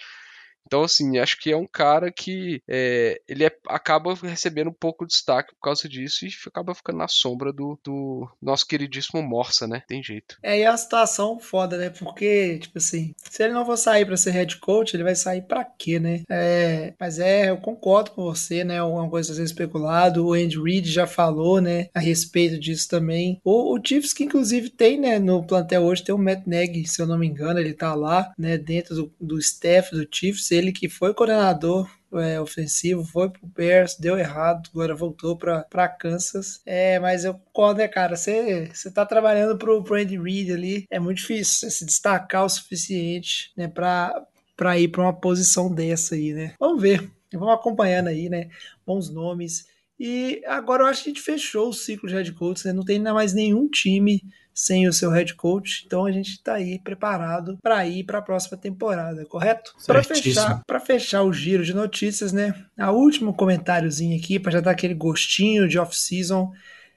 Então, assim, acho que é um cara que é, ele é, acaba recebendo um pouco de destaque por causa disso e acaba ficando na sombra do, do nosso queridíssimo Morsa, né? Tem jeito.
É, e a situação foda, né? Porque, tipo assim, se ele não for sair para ser head coach, ele vai sair para quê, né? É, mas é, eu concordo com você, né? É uma coisa a ser especulado. O Andy Reid já falou, né? A respeito disso também. O, o Chiefs, que inclusive tem, né? No plantel hoje, tem o Matt Nagy, se eu não me engano, ele tá lá, né? Dentro do, do staff do Chiefs ele que foi coordenador é, ofensivo, foi pro Bears, deu errado, agora voltou para Kansas. É, mas eu concordo, né, cara? Você tá trabalhando pro, pro Andy Reid ali, é muito difícil se destacar o suficiente, né, para para ir para uma posição dessa aí, né? Vamos ver. Vamos acompanhando aí, né? Bons nomes. E agora eu acho que a gente fechou o ciclo de head coach, né? Não tem mais nenhum time sem o seu head coach. Então a gente está aí preparado para ir para a próxima temporada, correto? Para fechar, para fechar o giro de notícias, né? A último comentáriozinho aqui para já dar aquele gostinho de off-season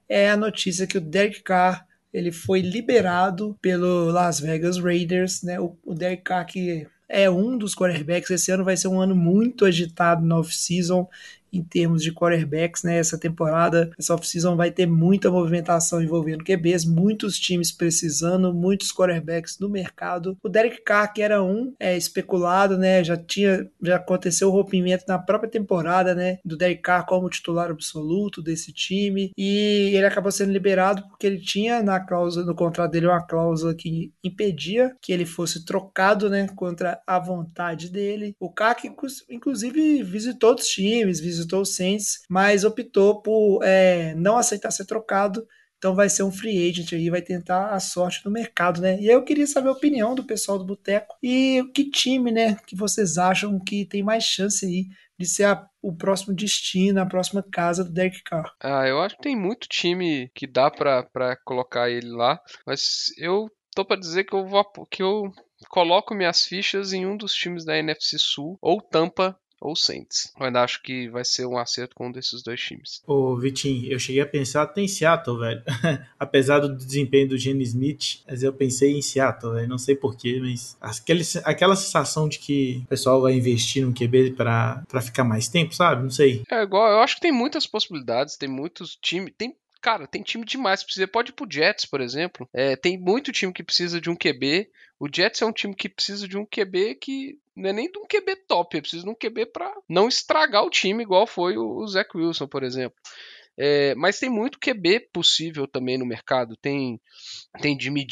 é a notícia que o Derek Carr ele foi liberado pelo Las Vegas Raiders, né? O, o Derek Carr que é um dos quarterbacks. Esse ano vai ser um ano muito agitado na off-season em termos de quarterbacks, né? Essa temporada, essa off-season vai ter muita movimentação envolvendo QBs, muitos times precisando, muitos quarterbacks no mercado. O Derek Carr, que era um é, especulado, né? Já tinha, já aconteceu o rompimento na própria temporada, né? Do Derek Carr como titular absoluto desse time e ele acabou sendo liberado porque ele tinha na cláusula, no contrato dele, uma cláusula que impedia que ele fosse trocado, né? Contra a vontade dele. O Carr, que inclusive visitou os times, visitou visitou o Saints, mas optou por é, não aceitar ser trocado. Então vai ser um free agent aí, vai tentar a sorte no mercado, né? E eu queria saber a opinião do pessoal do Boteco e que time, né, que vocês acham que tem mais chance aí de ser a, o próximo destino, a próxima casa do Derek Carr.
Ah, eu acho que tem muito time que dá para colocar ele lá, mas eu tô para dizer que eu vou que eu coloco minhas fichas em um dos times da NFC Sul ou Tampa ou Saints. Eu ainda acho que vai ser um acerto com um desses dois times.
Ô, Vitinho, eu cheguei a pensar até em Seattle, velho. <laughs> Apesar do desempenho do Gene Smith, mas eu pensei em Seattle, velho. Não sei porquê, mas aquele, aquela sensação de que o pessoal vai investir no QB para ficar mais tempo, sabe? Não sei.
É igual, eu acho que tem muitas possibilidades, tem muitos times, tem cara, tem time demais. Precisa, pode ir pro Jets, por exemplo. É, tem muito time que precisa de um QB. O Jets é um time que precisa de um QB que não é nem de um QB top, é preciso de um QB para não estragar o time, igual foi o, o Zach Wilson, por exemplo. É, mas tem muito QB possível também no mercado. Tem, tem Jimmy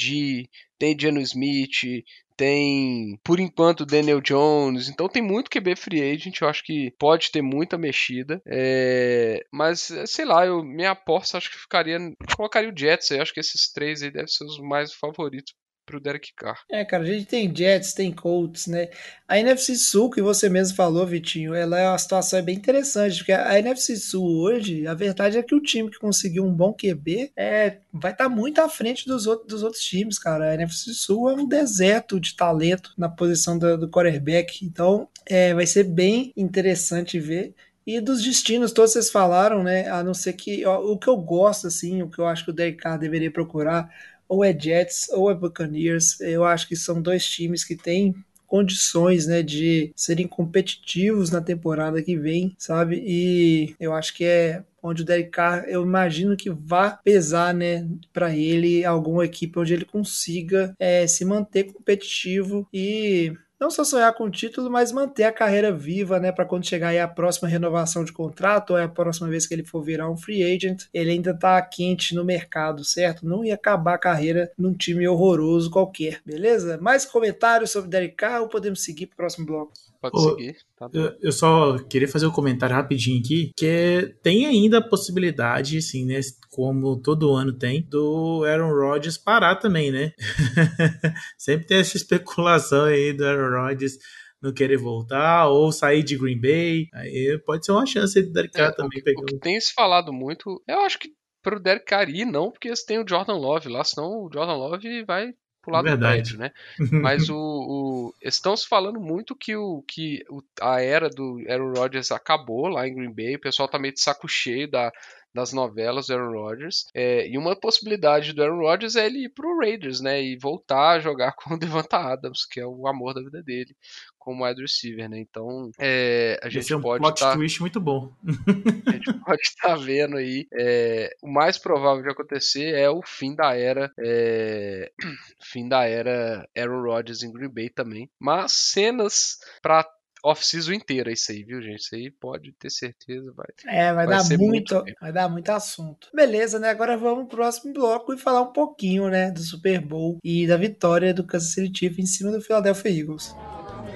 tem Geno Smith, tem, por enquanto, Daniel Jones. Então tem muito QB free agent. Eu acho que pode ter muita mexida. É, mas, sei lá, eu, minha aposta acho que ficaria. Colocaria o Jets aí. Acho que esses três aí devem ser os mais favoritos pro Derek Carr.
É, cara, a gente tem Jets, tem Colts, né? A NFC Sul, que você mesmo falou, Vitinho, ela é uma situação é bem interessante, porque a NFC Sul hoje, a verdade é que o time que conseguiu um bom QB é, vai estar tá muito à frente dos outros, dos outros times, cara. A NFC Sul é um deserto de talento na posição do, do quarterback, então é, vai ser bem interessante ver. E dos destinos, todos vocês falaram, né? A não ser que ó, o que eu gosto, assim, o que eu acho que o Derek Carr deveria procurar ou é Jets ou é Buccaneers. Eu acho que são dois times que têm condições, né, de serem competitivos na temporada que vem, sabe? E eu acho que é onde o Derek Carr, eu imagino que vá pesar, né, para ele alguma equipe onde ele consiga é, se manter competitivo e não só sonhar com o título, mas manter a carreira viva, né, para quando chegar aí a próxima renovação de contrato ou é a próxima vez que ele for virar um free agent, ele ainda tá quente no mercado, certo? Não ia acabar a carreira num time horroroso qualquer, beleza? Mais comentários sobre Derek Carr ou podemos seguir pro próximo bloco?
Pode seguir. Tá
eu, eu, só queria fazer um comentário rapidinho aqui, que tem ainda a possibilidade, assim, né, como todo ano tem, do Aaron Rodgers parar também, né? <laughs> Sempre tem essa especulação aí do Aaron Rodgers não querer voltar, ou sair de Green Bay. Aí pode ser uma chance do Derek Carr
É,
também
o,
pegar
o que tem se falado muito, eu acho que pro Derek Carr ir, não, porque eles têm o Jordan Love lá, senão o Jordan Love vai pro lado do
Verdade.
prédio, né? <laughs> Mas o, o estão se falando muito que o que o- a era do Aaron Rodgers acabou lá em Green Bay, o pessoal tá meio de saco cheio da das novelas do Aaron Rodgers. É, e uma possibilidade do Aaron Rodgers é ele ir pro Raiders, né? E voltar a jogar <laughs> com o Devonta Adams, que é o amor da vida dele, como wide receiver, né? Então, é, a gente
ser um
pode
plot
estar
twist muito bom. <laughs>
a gente pode estar vendo aí. é, o mais provável de acontecer é o fim da era. é, <clears throat> fim da era Aaron Rodgers em Green Bay também. Mas cenas pra off-season inteira, isso aí, viu, gente? Isso aí pode ter certeza, vai.
É, vai,
Vai
dar
ser
muito,
muito
vai dar muito assunto. Beleza, né? Agora vamos pro próximo bloco e falar um pouquinho, né, do Super Bowl e da vitória do Kansas City Chiefs em cima do Philadelphia Eagles.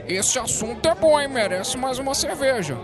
Esse assunto é bom, hein? Merece mais uma cerveja.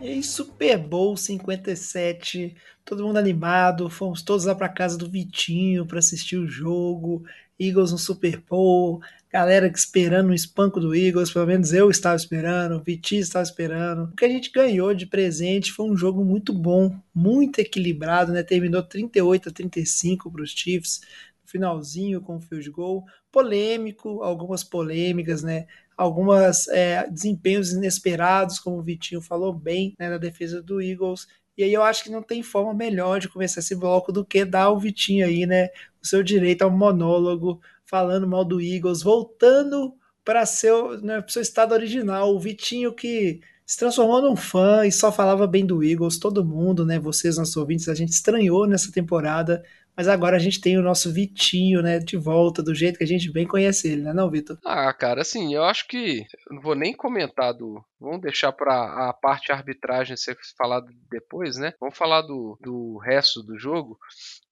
E aí, Super Bowl 57, todo mundo animado, fomos todos lá pra casa do Vitinho pra assistir o jogo, Eagles no Super Bowl, galera esperando o espanco do Eagles, pelo menos eu estava esperando, o Vitinho estava esperando. O que a gente ganhou de presente foi um jogo muito bom, muito equilibrado, né? Terminou 38 a 35 para os Chiefs, finalzinho com o field goal, polêmico, algumas polêmicas, né? Algumas é, desempenhos inesperados, como o Vitinho falou bem, né, na defesa do Eagles. E aí eu acho que não tem forma melhor de começar esse bloco do que dar ao Vitinho aí, né? O seu direito ao monólogo, falando mal do Eagles, voltando para seu, né, seu estado original. O Vitinho que se transformou num fã e só falava bem do Eagles, todo mundo, né? Vocês, nossos ouvintes, a gente estranhou nessa temporada, mas agora a gente tem o nosso Vitinho, né, de volta, do jeito que a gente bem conhece ele, né, não, Vitor?
Ah, cara, assim, eu acho que. Não vou nem comentar do. Vamos deixar pra a parte arbitragem ser falado depois, né? Vamos falar do, do resto do jogo.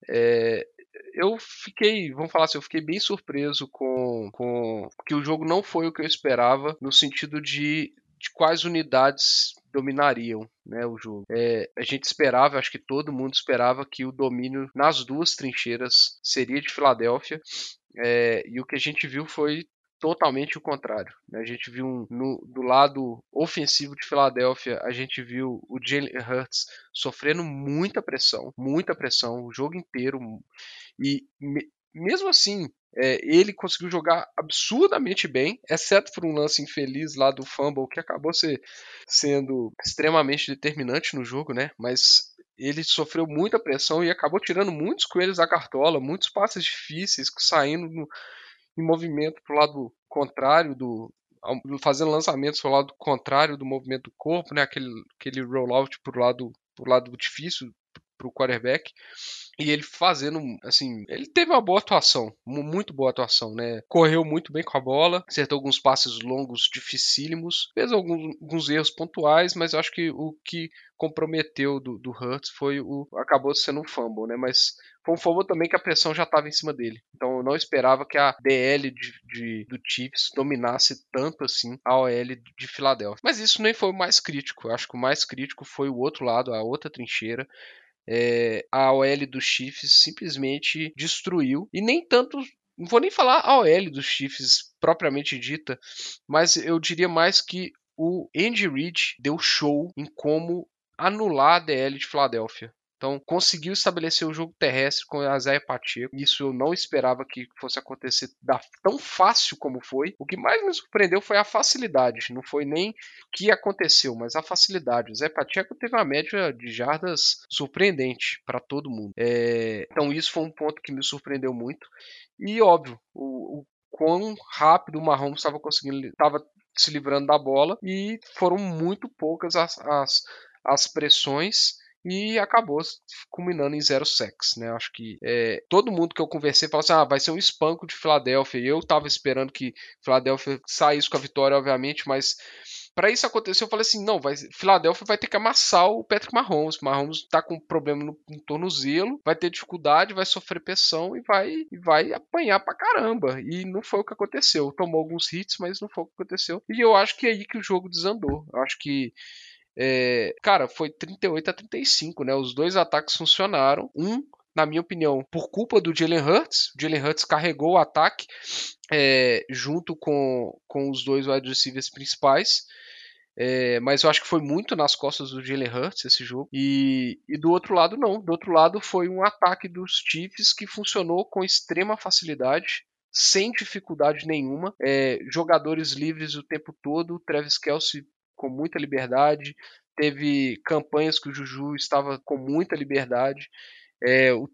É, eu fiquei, vamos falar assim, eu fiquei bem surpreso com, com que o jogo não foi o que eu esperava, no sentido de, de quais unidades dominariam né, o jogo. É, a gente esperava, acho que todo mundo esperava que o domínio nas duas trincheiras seria de Filadélfia, é, e o que a gente viu foi totalmente o contrário. né? A gente viu um, no, do lado ofensivo de Filadélfia, a gente viu o Jalen Hurts sofrendo muita pressão, muita pressão o jogo inteiro e me, mesmo assim é, ele conseguiu jogar absurdamente bem, exceto por um lance infeliz lá do fumble que acabou ser, sendo extremamente determinante no jogo, né? Mas ele sofreu muita pressão e acabou tirando muitos coelhos da cartola, muitos passes difíceis saindo no, em movimento para o lado contrário do fazendo lançamentos para o lado contrário do movimento do corpo, né? Aquele aquele rollout para o lado pro lado difícil para o quarterback e ele fazendo assim, ele teve uma boa atuação, muito boa atuação, né? Correu muito bem com a bola, acertou alguns passes longos dificílimos, fez alguns, alguns erros pontuais, mas acho que o que comprometeu do, do Hurts foi o acabou sendo um fumble, né? Mas foi um fumble também que a pressão já estava em cima dele. Então eu não esperava que a DL de, de, do Chiefs dominasse tanto assim a OL de Filadélfia. Mas isso nem foi o mais crítico. Eu acho que o mais crítico foi o outro lado, a outra trincheira. É, a OL dos Chiefs simplesmente destruiu. E nem tanto. Não vou nem falar a OL dos Chiefs propriamente dita, mas eu diria mais que o Andy Reid deu show em como anular a DL de Filadélfia. Então, conseguiu estabelecer o jogo terrestre com a Zé Pacheco. Isso eu não esperava que fosse acontecer tão fácil como foi. O que mais me surpreendeu foi a facilidade. Não foi nem que aconteceu, mas a facilidade. O Zé Pacheco teve uma média de jardas surpreendente para todo mundo. É, então, isso foi um ponto que me surpreendeu muito. E, óbvio, o, o quão rápido o Mahomes estava conseguindo, estava se livrando da bola. E foram muito poucas as, as, as pressões e acabou culminando em zero sex, né? Acho que é, todo mundo que eu conversei falou assim: ah, vai ser um espanco de Filadélfia. E eu tava esperando que Filadélfia saísse com a vitória, obviamente, mas para isso acontecer, eu falei assim: não, vai, Filadélfia vai ter que amassar o Patrick Mahomes. Mahomes tá com problema no, no tornozelo, vai ter dificuldade, vai sofrer pressão e vai, e vai apanhar pra caramba. E não foi o que aconteceu. Tomou alguns hits, mas não foi o que aconteceu. E eu acho que é aí que o jogo desandou. Eu acho que é, cara, foi 38 a 35, né? Os dois ataques funcionaram. Um na minha opinião, por culpa do Jalen Hurts. O Jalen Hurts carregou o ataque é, junto com, com os dois wide receivers principais. É, mas eu acho que foi muito nas costas do Jalen Hurts esse jogo. E, e, do outro lado, não. Do outro lado, foi um ataque dos Chiefs que funcionou com extrema facilidade, sem dificuldade nenhuma. É, jogadores livres o tempo todo. Travis Kelsey com muita liberdade. Teve campanhas que o Juju estava com muita liberdade. É, o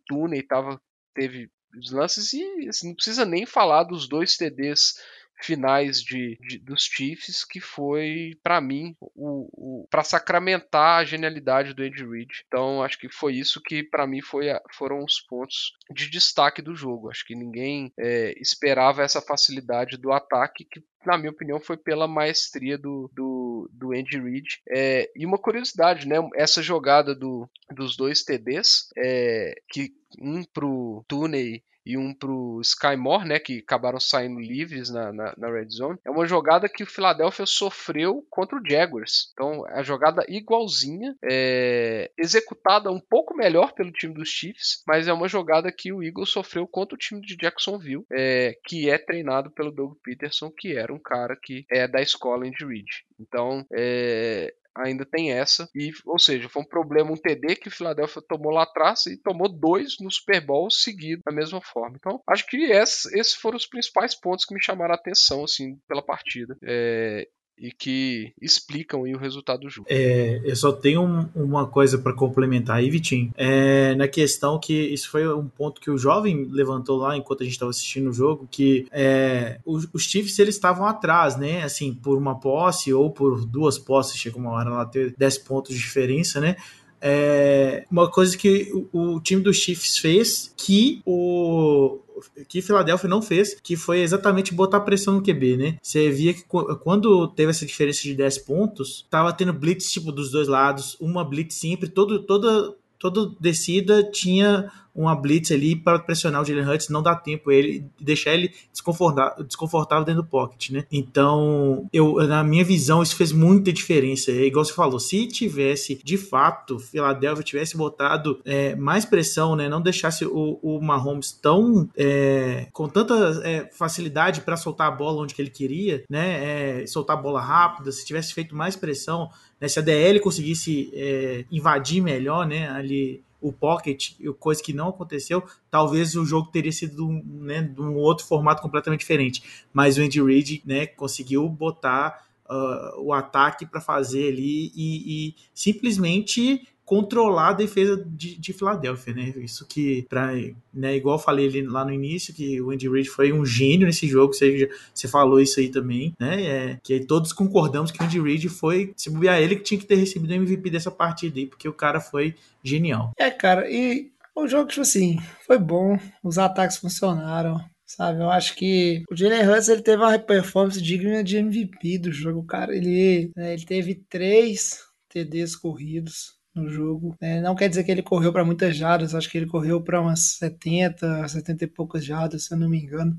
tava, teve os lances e assim, não precisa nem falar dos dois TDs finais de, de, dos Chiefs, que foi, para mim, o, o para sacramentar a genialidade do Andy Reid. Então, acho que foi isso que, para mim, foi a, foram os pontos de destaque do jogo. Acho que ninguém é, esperava essa facilidade do ataque, que, na minha opinião, foi pela maestria do, do, do Andy Reid. É, e uma curiosidade, né? Essa jogada do, dos dois TDs, é, que um pro Tooney e um pro Sky Moore, né, que acabaram saindo livres na, na, na, Red Zone. É uma jogada que o Philadelphia sofreu contra o Jaguars. Então, a jogada igualzinha, é, executada um pouco melhor pelo time dos Chiefs, mas é uma jogada que o Eagles sofreu contra o time de Jacksonville, é, que é treinado pelo Doug Peterson, que era um cara que é da escola Andy Reid. Então, é, ainda tem essa. E, ou seja, foi um problema, um TD que o Philadelphia tomou lá atrás e tomou dois no Super Bowl seguido da mesma forma. Então, acho que esses foram os principais pontos que me chamaram a atenção, assim, pela partida. É, e que explicam o resultado do jogo.
É, eu só tenho um, uma coisa para complementar aí, Vitinho. É, na questão que isso foi um ponto que o jovem levantou lá enquanto a gente estava assistindo o jogo, que é, os, os Chiefs eles estavam atrás, né? Assim, por uma posse ou por duas posses, chegou uma hora lá ter 10 pontos de diferença, né? É, uma coisa que o, o time dos Chiefs fez que o que Philadelphia não fez, que foi exatamente botar pressão no QB, né? Você via que quando teve essa diferença de 10 pontos, tava tendo blitz tipo dos dois lados, uma blitz sempre, todo, toda toda descida tinha uma blitz ali para pressionar o Jalen Hurts, não dá tempo ele deixar ele desconfortável, desconfortável dentro do pocket, né? Então, eu na minha visão isso fez muita diferença. É igual você falou, se tivesse de fato Philadelphia tivesse botado é, mais pressão, né, não deixasse o, o Mahomes tão é, com tanta é, facilidade para soltar a bola onde que ele queria, né, é, soltar a bola rápida, se tivesse feito mais pressão, né, se a DL conseguisse é, invadir melhor, né, ali o pocket, coisa que não aconteceu, talvez o jogo teria sido né, de um outro formato completamente diferente. Mas o Andy Reid né, conseguiu botar uh, o ataque para fazer ali e, e simplesmente controlar a defesa de, de Filadélfia, né? Isso que, pra, né, igual eu falei lá no início, que o Andy Reid foi um gênio nesse jogo, você, você falou isso aí também, né? É, que todos concordamos que o Andy Reid foi, se bobear ele, que tinha que ter recebido o MVP dessa partida aí, porque o cara foi genial.
É, cara, e o jogo, tipo assim, foi bom, os ataques funcionaram, sabe? Eu acho que o Jalen Hurts ele teve uma performance digna de MVP do jogo, cara. Ele, né, ele teve três TDs corridos, no jogo. É, não quer dizer que ele correu para muitas jardas, acho que ele correu para umas 70, 70 e poucas jardas, se eu não me engano.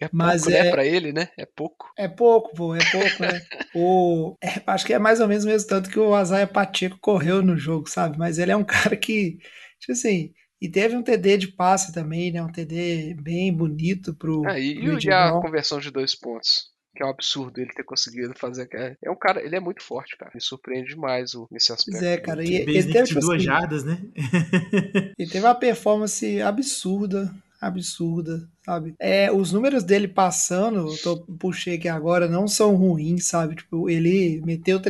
É Mas pouco, né, é, para ele, né? É pouco.
É pouco, pô, é pouco, né? <laughs> o, é, acho que é mais ou menos o mesmo tanto que o Azaia Pacheco correu no jogo, sabe? Mas ele é um <laughs> cara que, tipo assim, e teve um TD de passe também, né? Um TD bem bonito pro.
Ah, e, pro e a conversão de dois pontos? Que é um absurdo ele ter conseguido fazer. É um cara, ele é muito forte, cara. Me surpreende demais o, nesse aspecto.
Pois é, cara.
E, ele teve tipo duas assim, jardas, né? <laughs>
ele teve uma performance absurda, absurda, sabe? É, os números dele passando, eu tô, puxei aqui agora, não são ruins, sabe? Tipo, ele meteu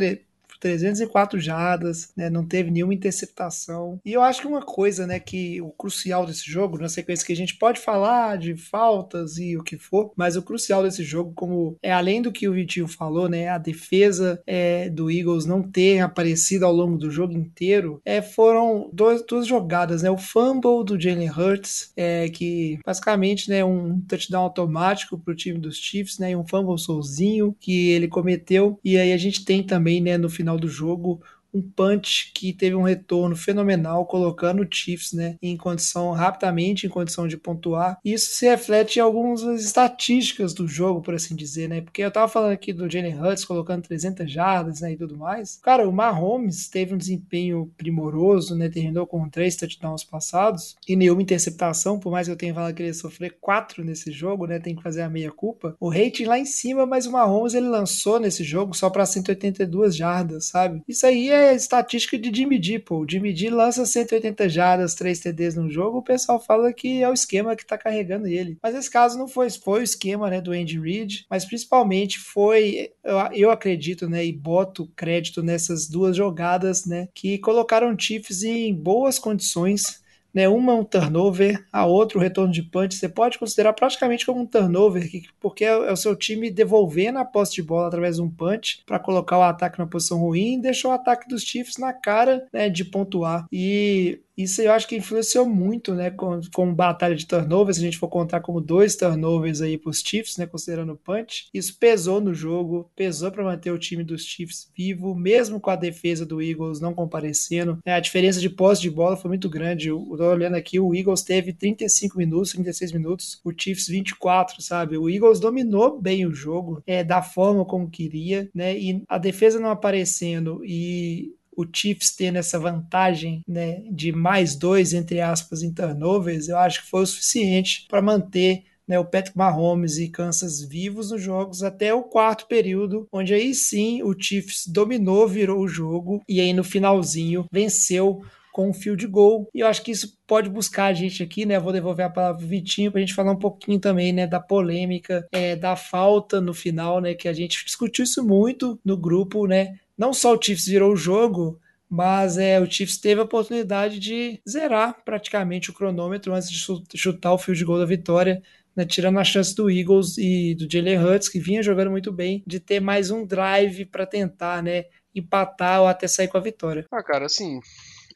304 jardas, né, não teve nenhuma interceptação. E eu acho que uma coisa, né, que o crucial desse jogo, na sequência que a gente pode falar de faltas e o que for, mas o crucial desse jogo, como é além do que o Vitinho falou, né, a defesa é, do Eagles não ter aparecido ao longo do jogo inteiro, é, foram dois, duas jogadas, né, o fumble do Jalen Hurts, é, que basicamente, né, um touchdown automático para o time dos Chiefs, né, e um fumble sozinho que ele cometeu, e aí a gente tem também, né, no final final do jogo um punch que teve um retorno fenomenal, colocando o Chiefs né, em condição rapidamente, em condição de pontuar. Isso se reflete em algumas estatísticas do jogo, por assim dizer, né? Porque eu tava falando aqui do Jalen Hurts colocando 300 jardas né, e tudo mais. Cara, o Mahomes teve um desempenho primoroso, né? Terminou com três touchdowns passados e nenhuma interceptação, por mais que eu tenha falado que ele ia sofrer quatro nesse jogo, né? Tem que fazer a meia culpa. O rating lá em cima, mas o Mahomes ele lançou nesse jogo só para 182 jardas, sabe? Isso aí é estatística de Jimmy G, pô. O Jimmy G lança 180 jardas, 3 TDs no jogo, o pessoal fala que é o esquema que tá carregando ele. Mas esse caso não foi, foi o esquema, né, do Andy Reid, mas principalmente foi, eu, eu acredito, né, e boto crédito nessas duas jogadas, né, que colocaram o Chiefs em boas condições né? Uma é um turnover, a outra o retorno de punch. Você pode considerar praticamente como um turnover, porque é o seu time devolvendo a posse de bola através de um punch para colocar o ataque na posição ruim e deixou o ataque dos Chiefs na cara né, de pontuar. E isso eu acho que influenciou muito, né, com, com batalha de turnovers, se a gente for contar como dois turnovers aí para os Chiefs, né, considerando o punch. Isso pesou no jogo, pesou para manter o time dos Chiefs vivo, mesmo com a defesa do Eagles não comparecendo. É, a diferença de posse de bola foi muito grande. Eu tô olhando aqui, o Eagles teve 35 minutos, 36 minutos, o Chiefs 24, sabe? O Eagles dominou bem o jogo, é, da forma como queria, né? E a defesa não aparecendo e o Chiefs tendo essa vantagem né, de mais dois, entre aspas, em turnovers, eu acho que foi o suficiente para manter né, o Patrick Mahomes e Kansas vivos nos jogos até o quarto período, onde aí sim o Chiefs dominou, virou o jogo e aí no finalzinho venceu com um field goal. E eu acho que isso pode buscar a gente aqui, né? Eu vou devolver a palavra pro Vitinho para a gente falar um pouquinho também, né, da polêmica, é, da falta no final, né? Que a gente discutiu isso muito no grupo, né? Não só o Chiefs virou o jogo, mas é, o Chiefs teve a oportunidade de zerar praticamente o cronômetro antes de chutar o field goal da vitória, né, tirando a chance do Eagles e do Jalen Hurts, que vinha jogando muito bem, de ter mais um drive para tentar né, empatar ou até sair com a vitória.
Ah, cara, assim,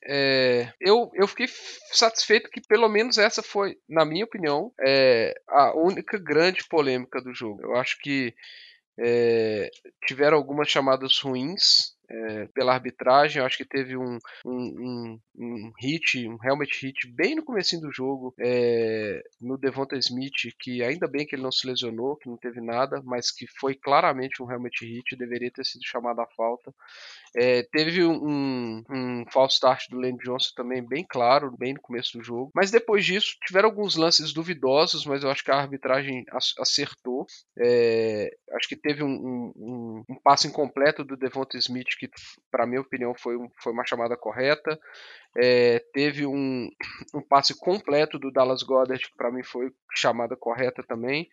é, eu, eu fiquei satisfeito que pelo menos essa foi, na minha opinião, é, a única grande polêmica do jogo. Eu acho que é, tiveram algumas chamadas ruins é, pela arbitragem. Eu acho que teve um, um, um, um, hit, um helmet hit bem no começo do jogo é, no Devonta Smith, que ainda bem que ele não se lesionou, que não teve nada, mas que foi claramente um helmet hit, deveria ter sido chamada a falta. É, teve um, um false start do Lane Johnson também bem claro, bem no começo do jogo. Mas depois disso, tiveram alguns lances duvidosos, mas eu acho que a arbitragem acertou. Acho que teve um, um, um, passe incompleto do Devonta Smith, que, para minha opinião, foi, foi uma chamada correta. É, teve um, <clears throat> um passe completo do Dallas Goddard, que para mim foi chamada correta também.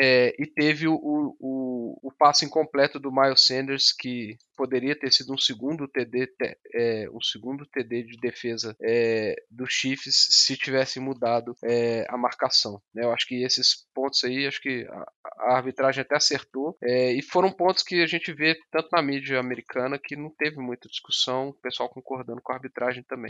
É, e teve o, o, o, passe incompleto do Miles Sanders, que poderia ter sido um segundo TD, é, um segundo TD de defesa é, do Chiefs se tivesse mudado é, a marcação. Né? Eu acho que esses pontos aí, acho que a, a arbitragem até acertou. É, e foram pontos que a gente vê tanto na mídia americana que não teve muita discussão, o pessoal concordando com a arbitragem também.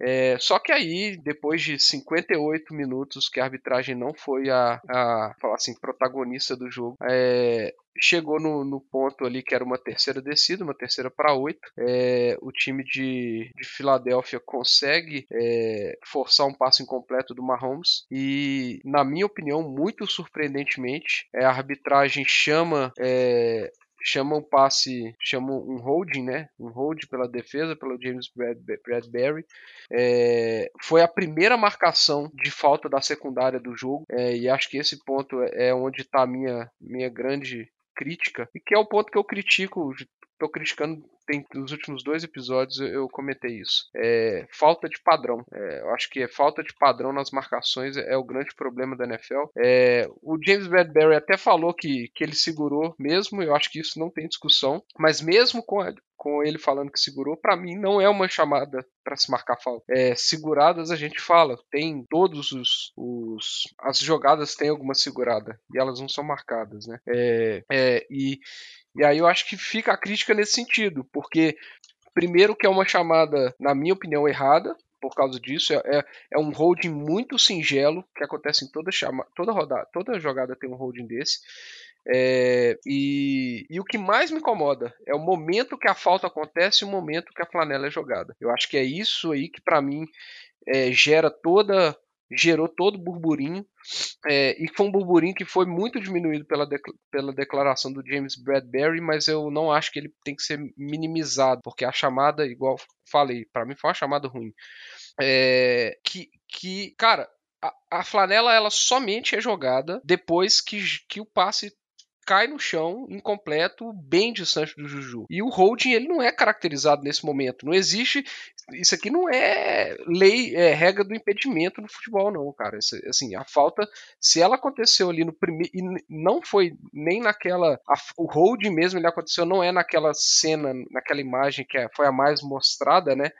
É, só que aí, depois de 58 minutos que a arbitragem não foi a, a falar assim, protagonista do jogo, é, chegou no, no, ponto ali que era uma terceira descida, uma terceira para oito. É, o time de, de Filadélfia consegue é, forçar um passo incompleto do Mahomes e, na minha opinião, muito surpreendentemente, é, a arbitragem chama é, chama um passe, chama um holding, né? Um hold pela defesa, pelo James Bradbury. É, foi a primeira marcação de falta da secundária do jogo, é, e acho que esse ponto é, é onde está a minha, minha grande crítica, e que é o ponto que eu critico estou criticando tem nos últimos dois episódios eu, comentei isso. É, falta de padrão. É, eu acho que é falta de padrão nas marcações é, é o grande problema da NFL. É, o James Bradbury até falou que, que ele segurou mesmo, eu acho que isso não tem discussão, mas mesmo com, com ele falando que segurou, para mim não é uma chamada para se marcar falta. É, seguradas a gente fala, tem todos os, os, as jogadas têm alguma segurada e elas não são marcadas, né? É, é, e e aí eu acho que fica a crítica nesse sentido, porque primeiro que é uma chamada, na minha opinião, errada, por causa disso. É, é, é um holding muito singelo, que acontece em toda, chama, toda rodada, toda jogada tem um holding desse. É, e, e, o que mais me incomoda é o momento que a falta acontece e o momento que a flanela é jogada. Eu acho que é isso aí que para mim é, gera toda gerou todo o burburinho é, e foi um burburinho que foi muito diminuído pela, de, pela declaração do James Bradbury, mas eu não acho que ele tem que ser minimizado, porque a chamada, igual falei, para mim foi uma chamada ruim. É, que, que, cara, a, a, flanela ela somente é jogada depois que, que o passe cai no chão incompleto, bem distante do Juju. E o holding ele não é caracterizado nesse momento. Não existe. Isso aqui não é lei, é regra do impedimento no futebol, não, cara. Isso, assim, a falta, se ela aconteceu ali no primeiro. E não foi nem naquela. A, o holding mesmo ele aconteceu, não é naquela cena, naquela imagem que é, foi a mais mostrada, né?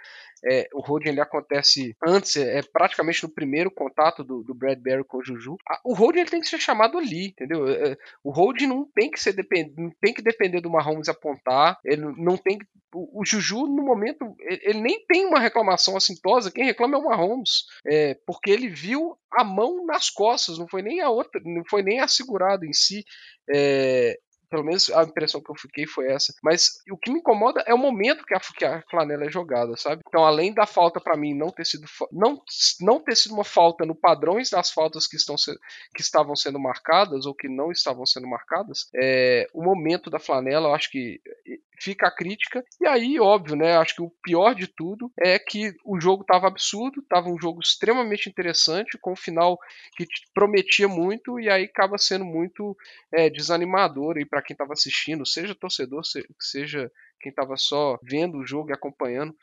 É, o holding ele acontece antes, é, é praticamente no primeiro contato do, do Bradbury com o Juju. o holding ele tem que ser chamado ali, entendeu? É, é, o holding não tem que ser depend, não tem que depender do Mahomes apontar, ele não tem que, o, Juju no momento ele, ele, nem tem uma reclamação assintosa, quem reclama é o Mahomes, é, porque ele viu a mão nas costas, não foi nem a outra, não foi nem assegurado em si. É, pelo menos a impressão que eu fiquei foi essa. Mas o que me incomoda é o momento que a, que a flanela é jogada, sabe? Então, além da falta para mim não ter sido não, não ter sido uma falta no padrões das faltas que, estão que estavam sendo marcadas ou que não estavam sendo marcadas, é, o momento da flanela, eu acho que fica a crítica. E aí, óbvio, né? Acho que o pior de tudo é que o jogo estava absurdo, estava um jogo extremamente interessante, com um final que prometia muito, e aí acaba sendo muito é, desanimador para quem estava assistindo, seja torcedor, seja quem estava só vendo o jogo e acompanhando,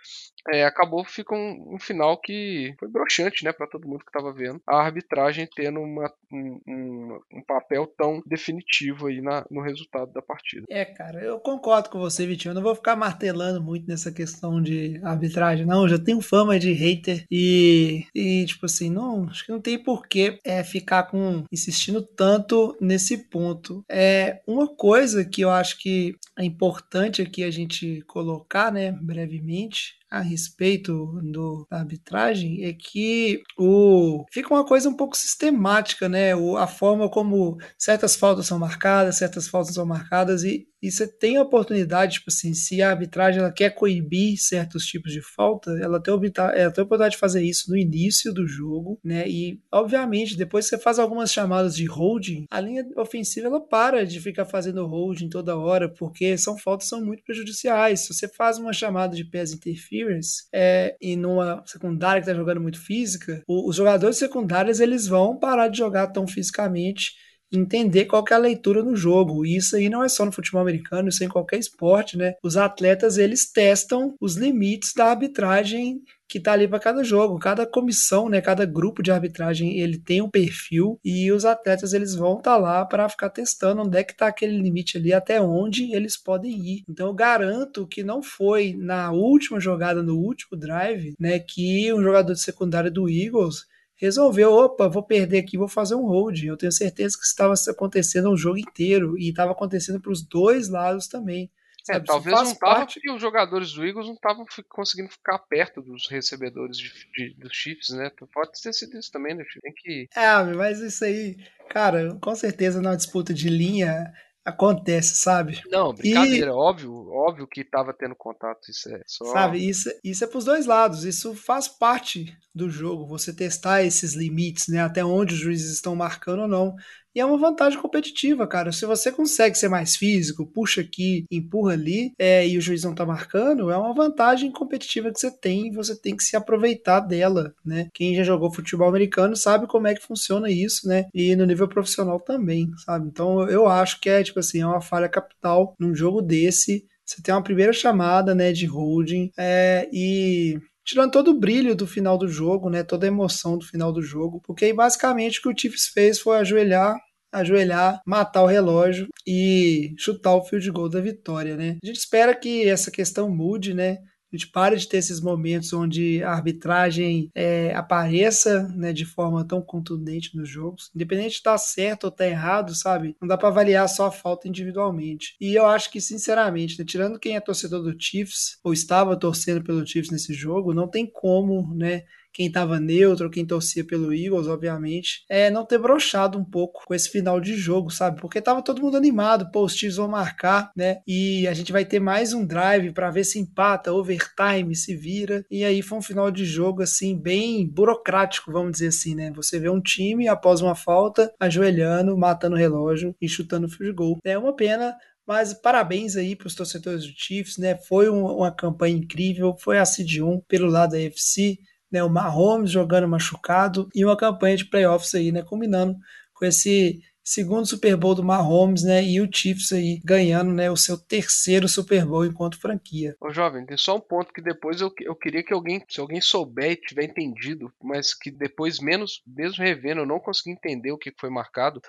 é, acabou fica um, um, final que foi broxante, né, para todo mundo que estava vendo. A arbitragem tendo uma, um, um, um, papel tão definitivo aí na, no resultado da partida.
É, cara, eu concordo com você, Vitinho. Eu não vou ficar martelando muito nessa questão de arbitragem, não. Eu já tenho fama de hater e, e tipo assim, não, acho que não tem porquê é, ficar com insistindo tanto nesse ponto. É uma coisa que eu acho que é importante aqui a gente colocar, né, brevemente, a respeito do, da arbitragem é que o fica uma coisa um pouco sistemática, né? O, a forma como certas faltas são marcadas, certas faltas são marcadas e, e você tem a oportunidade, tipo assim, se a arbitragem ela quer coibir certos tipos de falta, ela tem, ela tem a oportunidade de fazer isso no início do jogo, né? E obviamente depois que você faz algumas chamadas de holding, a linha ofensiva ela para de ficar fazendo holding toda hora, porque são faltas são muito prejudiciais. Se você faz uma chamada de pés interference é, e numa secundária que está jogando muito física, os jogadores secundários eles vão parar de jogar tão fisicamente entender qual é a leitura no jogo. E isso aí não é só no futebol americano, isso é em qualquer esporte, né? Os atletas eles testam os limites da arbitragem que tá ali para cada jogo. Cada comissão, né, cada grupo de arbitragem, ele tem um perfil e os atletas eles vão estar tá lá para ficar testando onde é que tá aquele limite ali, até onde eles podem ir. Então eu garanto que não foi na última jogada, no último drive, né, que um jogador de secundária do Eagles resolveu, opa, vou perder aqui, vou fazer um hold. Eu tenho certeza que isso estava acontecendo o jogo inteiro e estava acontecendo para os dois lados também.
É, talvez não tava parte... porque os jogadores do Eagles não estavam conseguindo ficar perto dos recebedores de, de, dos Chiefs, né? Pode ter sido isso também, né? Tem que.
É, mas isso aí, cara, com certeza na disputa de linha acontece, sabe?
Não, brincadeira, e... óbvio, óbvio que estava tendo contato, isso é só...
Sabe, isso, isso é pros dois lados, isso faz parte do jogo, você testar esses limites, né, até onde os juízes estão marcando ou não. E é uma vantagem competitiva, cara. Se você consegue ser mais físico, puxa aqui, empurra ali, é, e o juiz não tá marcando, é uma vantagem competitiva que você tem e você tem que se aproveitar dela, né? Quem já jogou futebol americano sabe como é que funciona isso, né? E no nível profissional também, sabe? Então eu acho que é, tipo assim, é uma falha capital num jogo desse. Você tem uma primeira chamada, né, de holding, é, e tirando todo o brilho do final do jogo, né, toda a emoção do final do jogo, porque aí basicamente o que o Chiefs fez foi ajoelhar ajoelhar, matar o relógio e chutar o field goal da vitória, né? A gente espera que essa questão mude, né? A gente pare de ter esses momentos onde a arbitragem é, apareça né, de forma tão contundente nos jogos. Independente de estar certo ou estar errado, sabe? Não dá para avaliar só a falta individualmente. E eu acho que, sinceramente, né, tirando quem é torcedor do Chiefs, ou estava torcendo pelo Chiefs nesse jogo, não tem como, né? Quem estava neutro, quem torcia pelo Eagles, obviamente, é não ter brochado um pouco com esse final de jogo, sabe? Porque tava todo mundo animado, pô, os Chiefs vão marcar, né? E a gente vai ter mais um drive para ver se empata, overtime, se vira. E aí foi um final de jogo assim bem burocrático, vamos dizer assim, né? Você vê um time após uma falta ajoelhando, matando o relógio e chutando o field. É uma pena, mas parabéns aí para os torcedores do Chiefs, né? Foi um, uma campanha incrível, foi a Cid 1 pelo lado da FC, né? O Mahomes jogando machucado e uma campanha de playoffs aí, né? Combinando com esse segundo Super Bowl do Mahomes, né? E o Chiefs aí ganhando, né? O seu terceiro Super Bowl enquanto franquia.
Ô, jovem, tem só um ponto que depois eu, eu queria que alguém, se alguém souber e tiver entendido, mas que depois, menos, mesmo revendo, eu não consegui entender o que foi marcado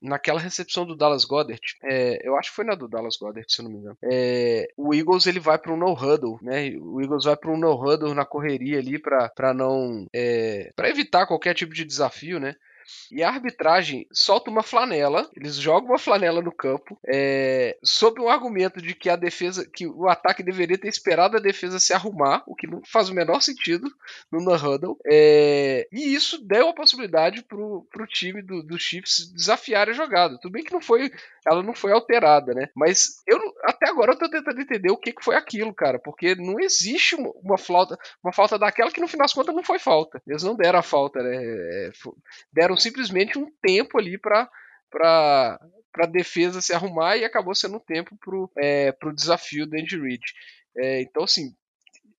naquela recepção do Dallas Goddard, é, eu acho que foi na do Dallas Goddard, se eu não me engano. É, o Eagles ele vai para um no huddle, né? O Eagles vai para um no huddle na correria ali para não é, para evitar qualquer tipo de desafio, né? E a arbitragem solta uma flanela, eles jogam uma flanela no campo, é, sob um argumento de que a defesa, que o ataque deveria ter esperado a defesa se arrumar, o que não faz o menor sentido no huddle. É, e isso deu a possibilidade pro, pro time do, do Chiefs desafiar a jogada. Tudo bem que não foi, ela não foi alterada, né? Mas eu até agora eu tô tentando entender o que, que foi aquilo, cara, porque não existe uma, falta, uma falta daquela que no final das contas não foi falta. Eles não deram a falta, né? É, deram simplesmente um tempo ali para para a defesa se arrumar e acabou sendo um tempo para o é, pro desafio do Andy Reid. É, então, assim,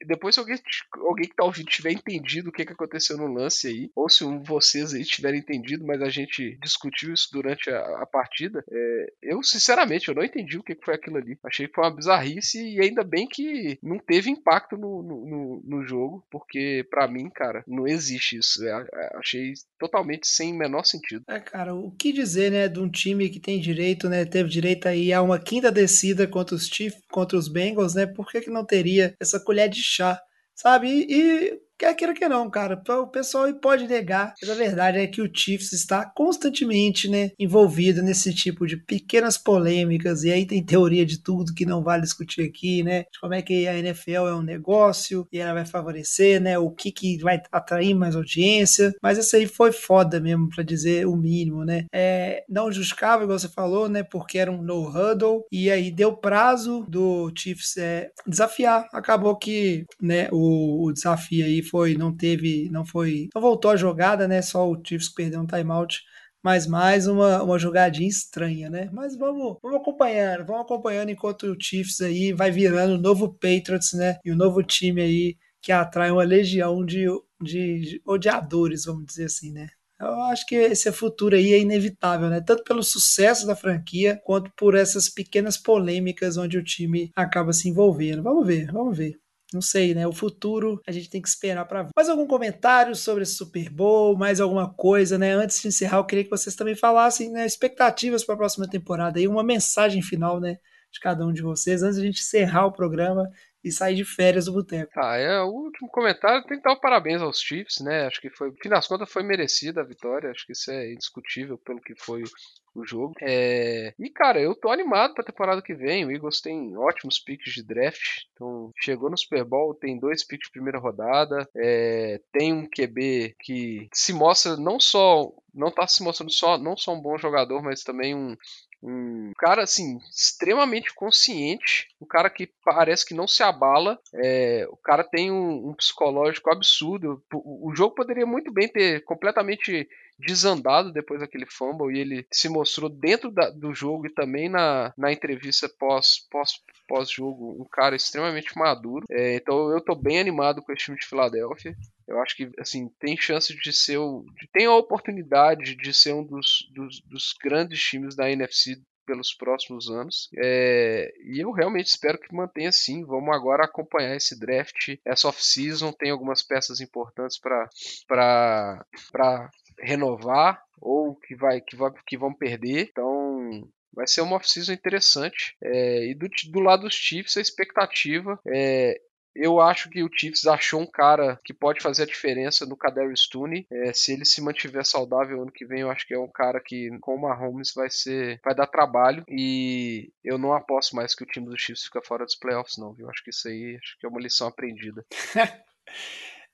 depois se alguém, alguém que tá ouvindo tiver entendido o que, que aconteceu no lance aí, ou se um, vocês aí tiverem entendido, mas a gente discutiu isso durante a, a partida, é, eu sinceramente eu não entendi o que, que foi aquilo ali. Achei que foi uma bizarrice e ainda bem que não teve impacto no, no, no, jogo, porque para mim, cara, não existe isso. É, é, achei totalmente sem menor sentido.
É, cara, o que dizer, né, de um time que tem direito, né, teve direito aí a uma quinta descida contra os Chiefs, contra os Bengals, né? Por que, que não teria essa colher de chá, sabe? E, e quer queira que não, cara. O pessoal pode negar, mas a verdade é que o Chiefs está constantemente, né, envolvido nesse tipo de pequenas polêmicas, e aí tem teoria de tudo que não vale discutir aqui, né, de como é que a NFL é um negócio, e ela vai favorecer, né, o que que vai atrair mais audiência, mas isso aí foi foda mesmo, para dizer o mínimo, né. É, não justificava, igual você falou, né, porque era um no-huddle, e aí deu prazo do Chiefs é, desafiar, acabou que, né, o, o desafio aí foi, não teve, não foi, não voltou a jogada, né? Só o Chiefs perdeu um timeout, mas mais uma, uma jogadinha estranha, né? Mas vamos, vamos acompanhando, vamos acompanhando enquanto o Chiefs aí vai virando o novo Patriots, né? E o novo time aí que atrai uma legião de, de odiadores, vamos dizer assim, né? Eu acho que esse futuro aí é inevitável, né? Tanto pelo sucesso da franquia, quanto por essas pequenas polêmicas onde o time acaba se envolvendo. Vamos ver, vamos ver. Não sei, né? O futuro a gente tem que esperar para ver. Mais algum comentário sobre esse Super Bowl? Mais alguma coisa, né? Antes de encerrar, eu queria que vocês também falassem né, expectativas para a próxima temporada e uma mensagem final, né? De cada um de vocês, antes de a gente encerrar o programa e sair de férias do boteco.
Tá, é, o último comentário tem que dar parabéns aos Chiefs, né? Acho que foi, no fim das contas, foi merecida a vitória. Acho que isso é indiscutível pelo que foi o jogo. É... E, cara, eu tô animado pra temporada que vem. O Eagles tem ótimos picks de draft. Então, chegou no Super Bowl, tem dois picks de primeira rodada. É... Tem um QB que se mostra não só. Não tá se mostrando só, não só um bom jogador, mas também um, um cara assim extremamente consciente, um cara que parece que não se abala, é, o cara tem um, um psicológico absurdo. O, o, jogo poderia muito bem ter completamente desandado depois daquele fumble e ele se mostrou dentro da, do jogo e também na, na entrevista pós, pós, pós jogo um cara extremamente maduro. É, então eu tô bem animado com esse time de Filadélfia. Eu acho que assim tem chance de ser o, tem a oportunidade de ser um dos, dos, dos grandes times da NFC pelos próximos anos. É, e eu realmente espero que mantenha assim. Vamos agora acompanhar esse draft. Essa off-season tem algumas peças importantes para renovar ou que, vai, que, vai, que vão perder. Então vai ser uma off-season interessante. É, e do, do lado dos Chiefs, a expectativa é, eu acho que o Chiefs achou um cara que pode fazer a diferença no Kadarius Tooney. É, se ele se mantiver saudável ano que vem, eu acho que é um cara que com o Mahomes vai ser, vai dar trabalho e eu não aposto mais que o time do Chiefs fica fora dos playoffs não, viu? Acho que isso aí acho que é uma lição aprendida. <laughs>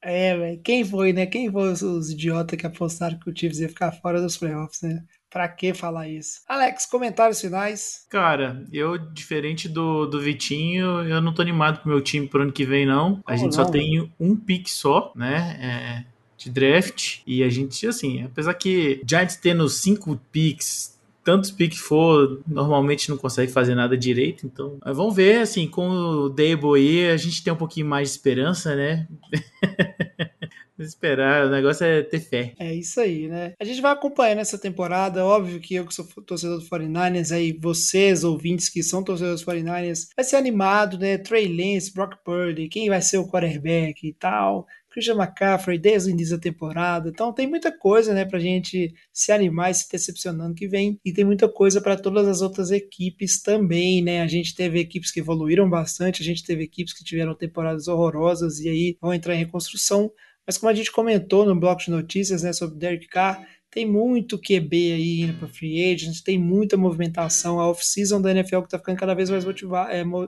É, velho. Quem foi, né? Quem foi os, os idiotas que apostaram que o Chiefs ia ficar fora dos playoffs, né? Pra que falar isso? Alex, comentários finais.
Cara, eu, diferente do, do Vitinho, eu não tô animado pro meu time pro ano que vem, não. A
Como
gente só
não?
tem um pick só, né? É, de draft. E a gente, assim, apesar que Giants tendo cinco picks, tantos picks for, normalmente não consegue fazer nada direito. Então, mas vamos ver, assim, com o Dable aí, a gente tem um pouquinho mais de esperança, né? <laughs> Esperar, o negócio é ter fé.
É isso aí, né? A gente vai acompanhando essa temporada. Óbvio que eu que sou torcedor do 49ers, aí vocês, ouvintes que são torcedores do 49ers, vai ser animado, né? Trey Lance, Brock Purdy, quem vai ser o quarterback e tal. Christian McCaffrey desde o início da temporada. Então tem muita coisa, né, pra gente se animar e se decepcionando que vem. E tem muita coisa para todas as outras equipes também, né? A gente teve equipes que evoluíram bastante, a gente teve equipes que tiveram temporadas horrorosas e aí vão entrar em reconstrução. Mas como a gente comentou no bloco de notícias, né, sobre Derek Carr, tem muito QB aí indo para free agents, tem muita movimentação. A off-season da NFL que tá ficando cada vez mais motiva- é, mo-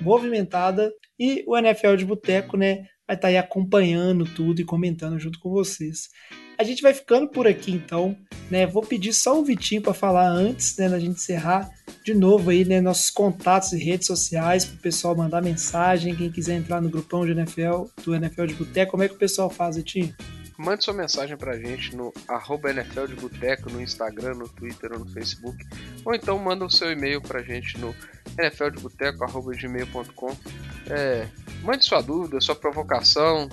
movimentada. E o NFL de Boteco, né, vai estar aí acompanhando tudo e comentando junto com vocês. A gente vai ficando por aqui então, né? Vou pedir só o Vitinho para falar antes, né, da gente encerrar de novo aí, né, nossos contatos e redes sociais para o pessoal mandar mensagem, quem quiser entrar no grupão de NFL, do NFL de Boteco, como é que o pessoal faz, Vitinho?
Mande sua mensagem pra gente no arroba NFL de Boteco, no Instagram, no Twitter ou no Facebook. Ou então manda o seu e-mail pra gente no nfldeboteco.gmail.com é, Mande sua dúvida, sua provocação,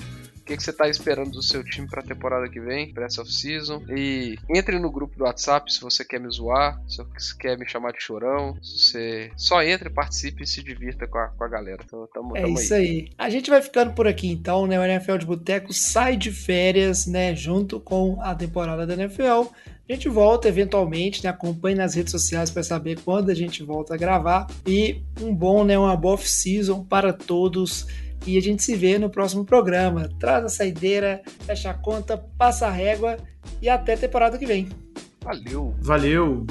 que, que você está esperando do seu time para a temporada que vem, para essa off-season. E entre no grupo do WhatsApp se você quer me zoar, se você quer me chamar de chorão. Se você só entre, participe e se divirta com a, com a galera. Então, tamo,
É
tamo
isso
aí.
aí. A gente vai ficando por aqui então, né? O NFL de Boteco sai de férias, né? Junto com a temporada da NFL. A gente volta eventualmente, né? Acompanhe nas redes sociais para saber quando a gente volta a gravar. E um bom, né? Uma boa off-season para todos. E a gente se vê no próximo programa. Traz a saideira, fecha a conta, passa a régua e até temporada que vem.
Valeu!
Valeu!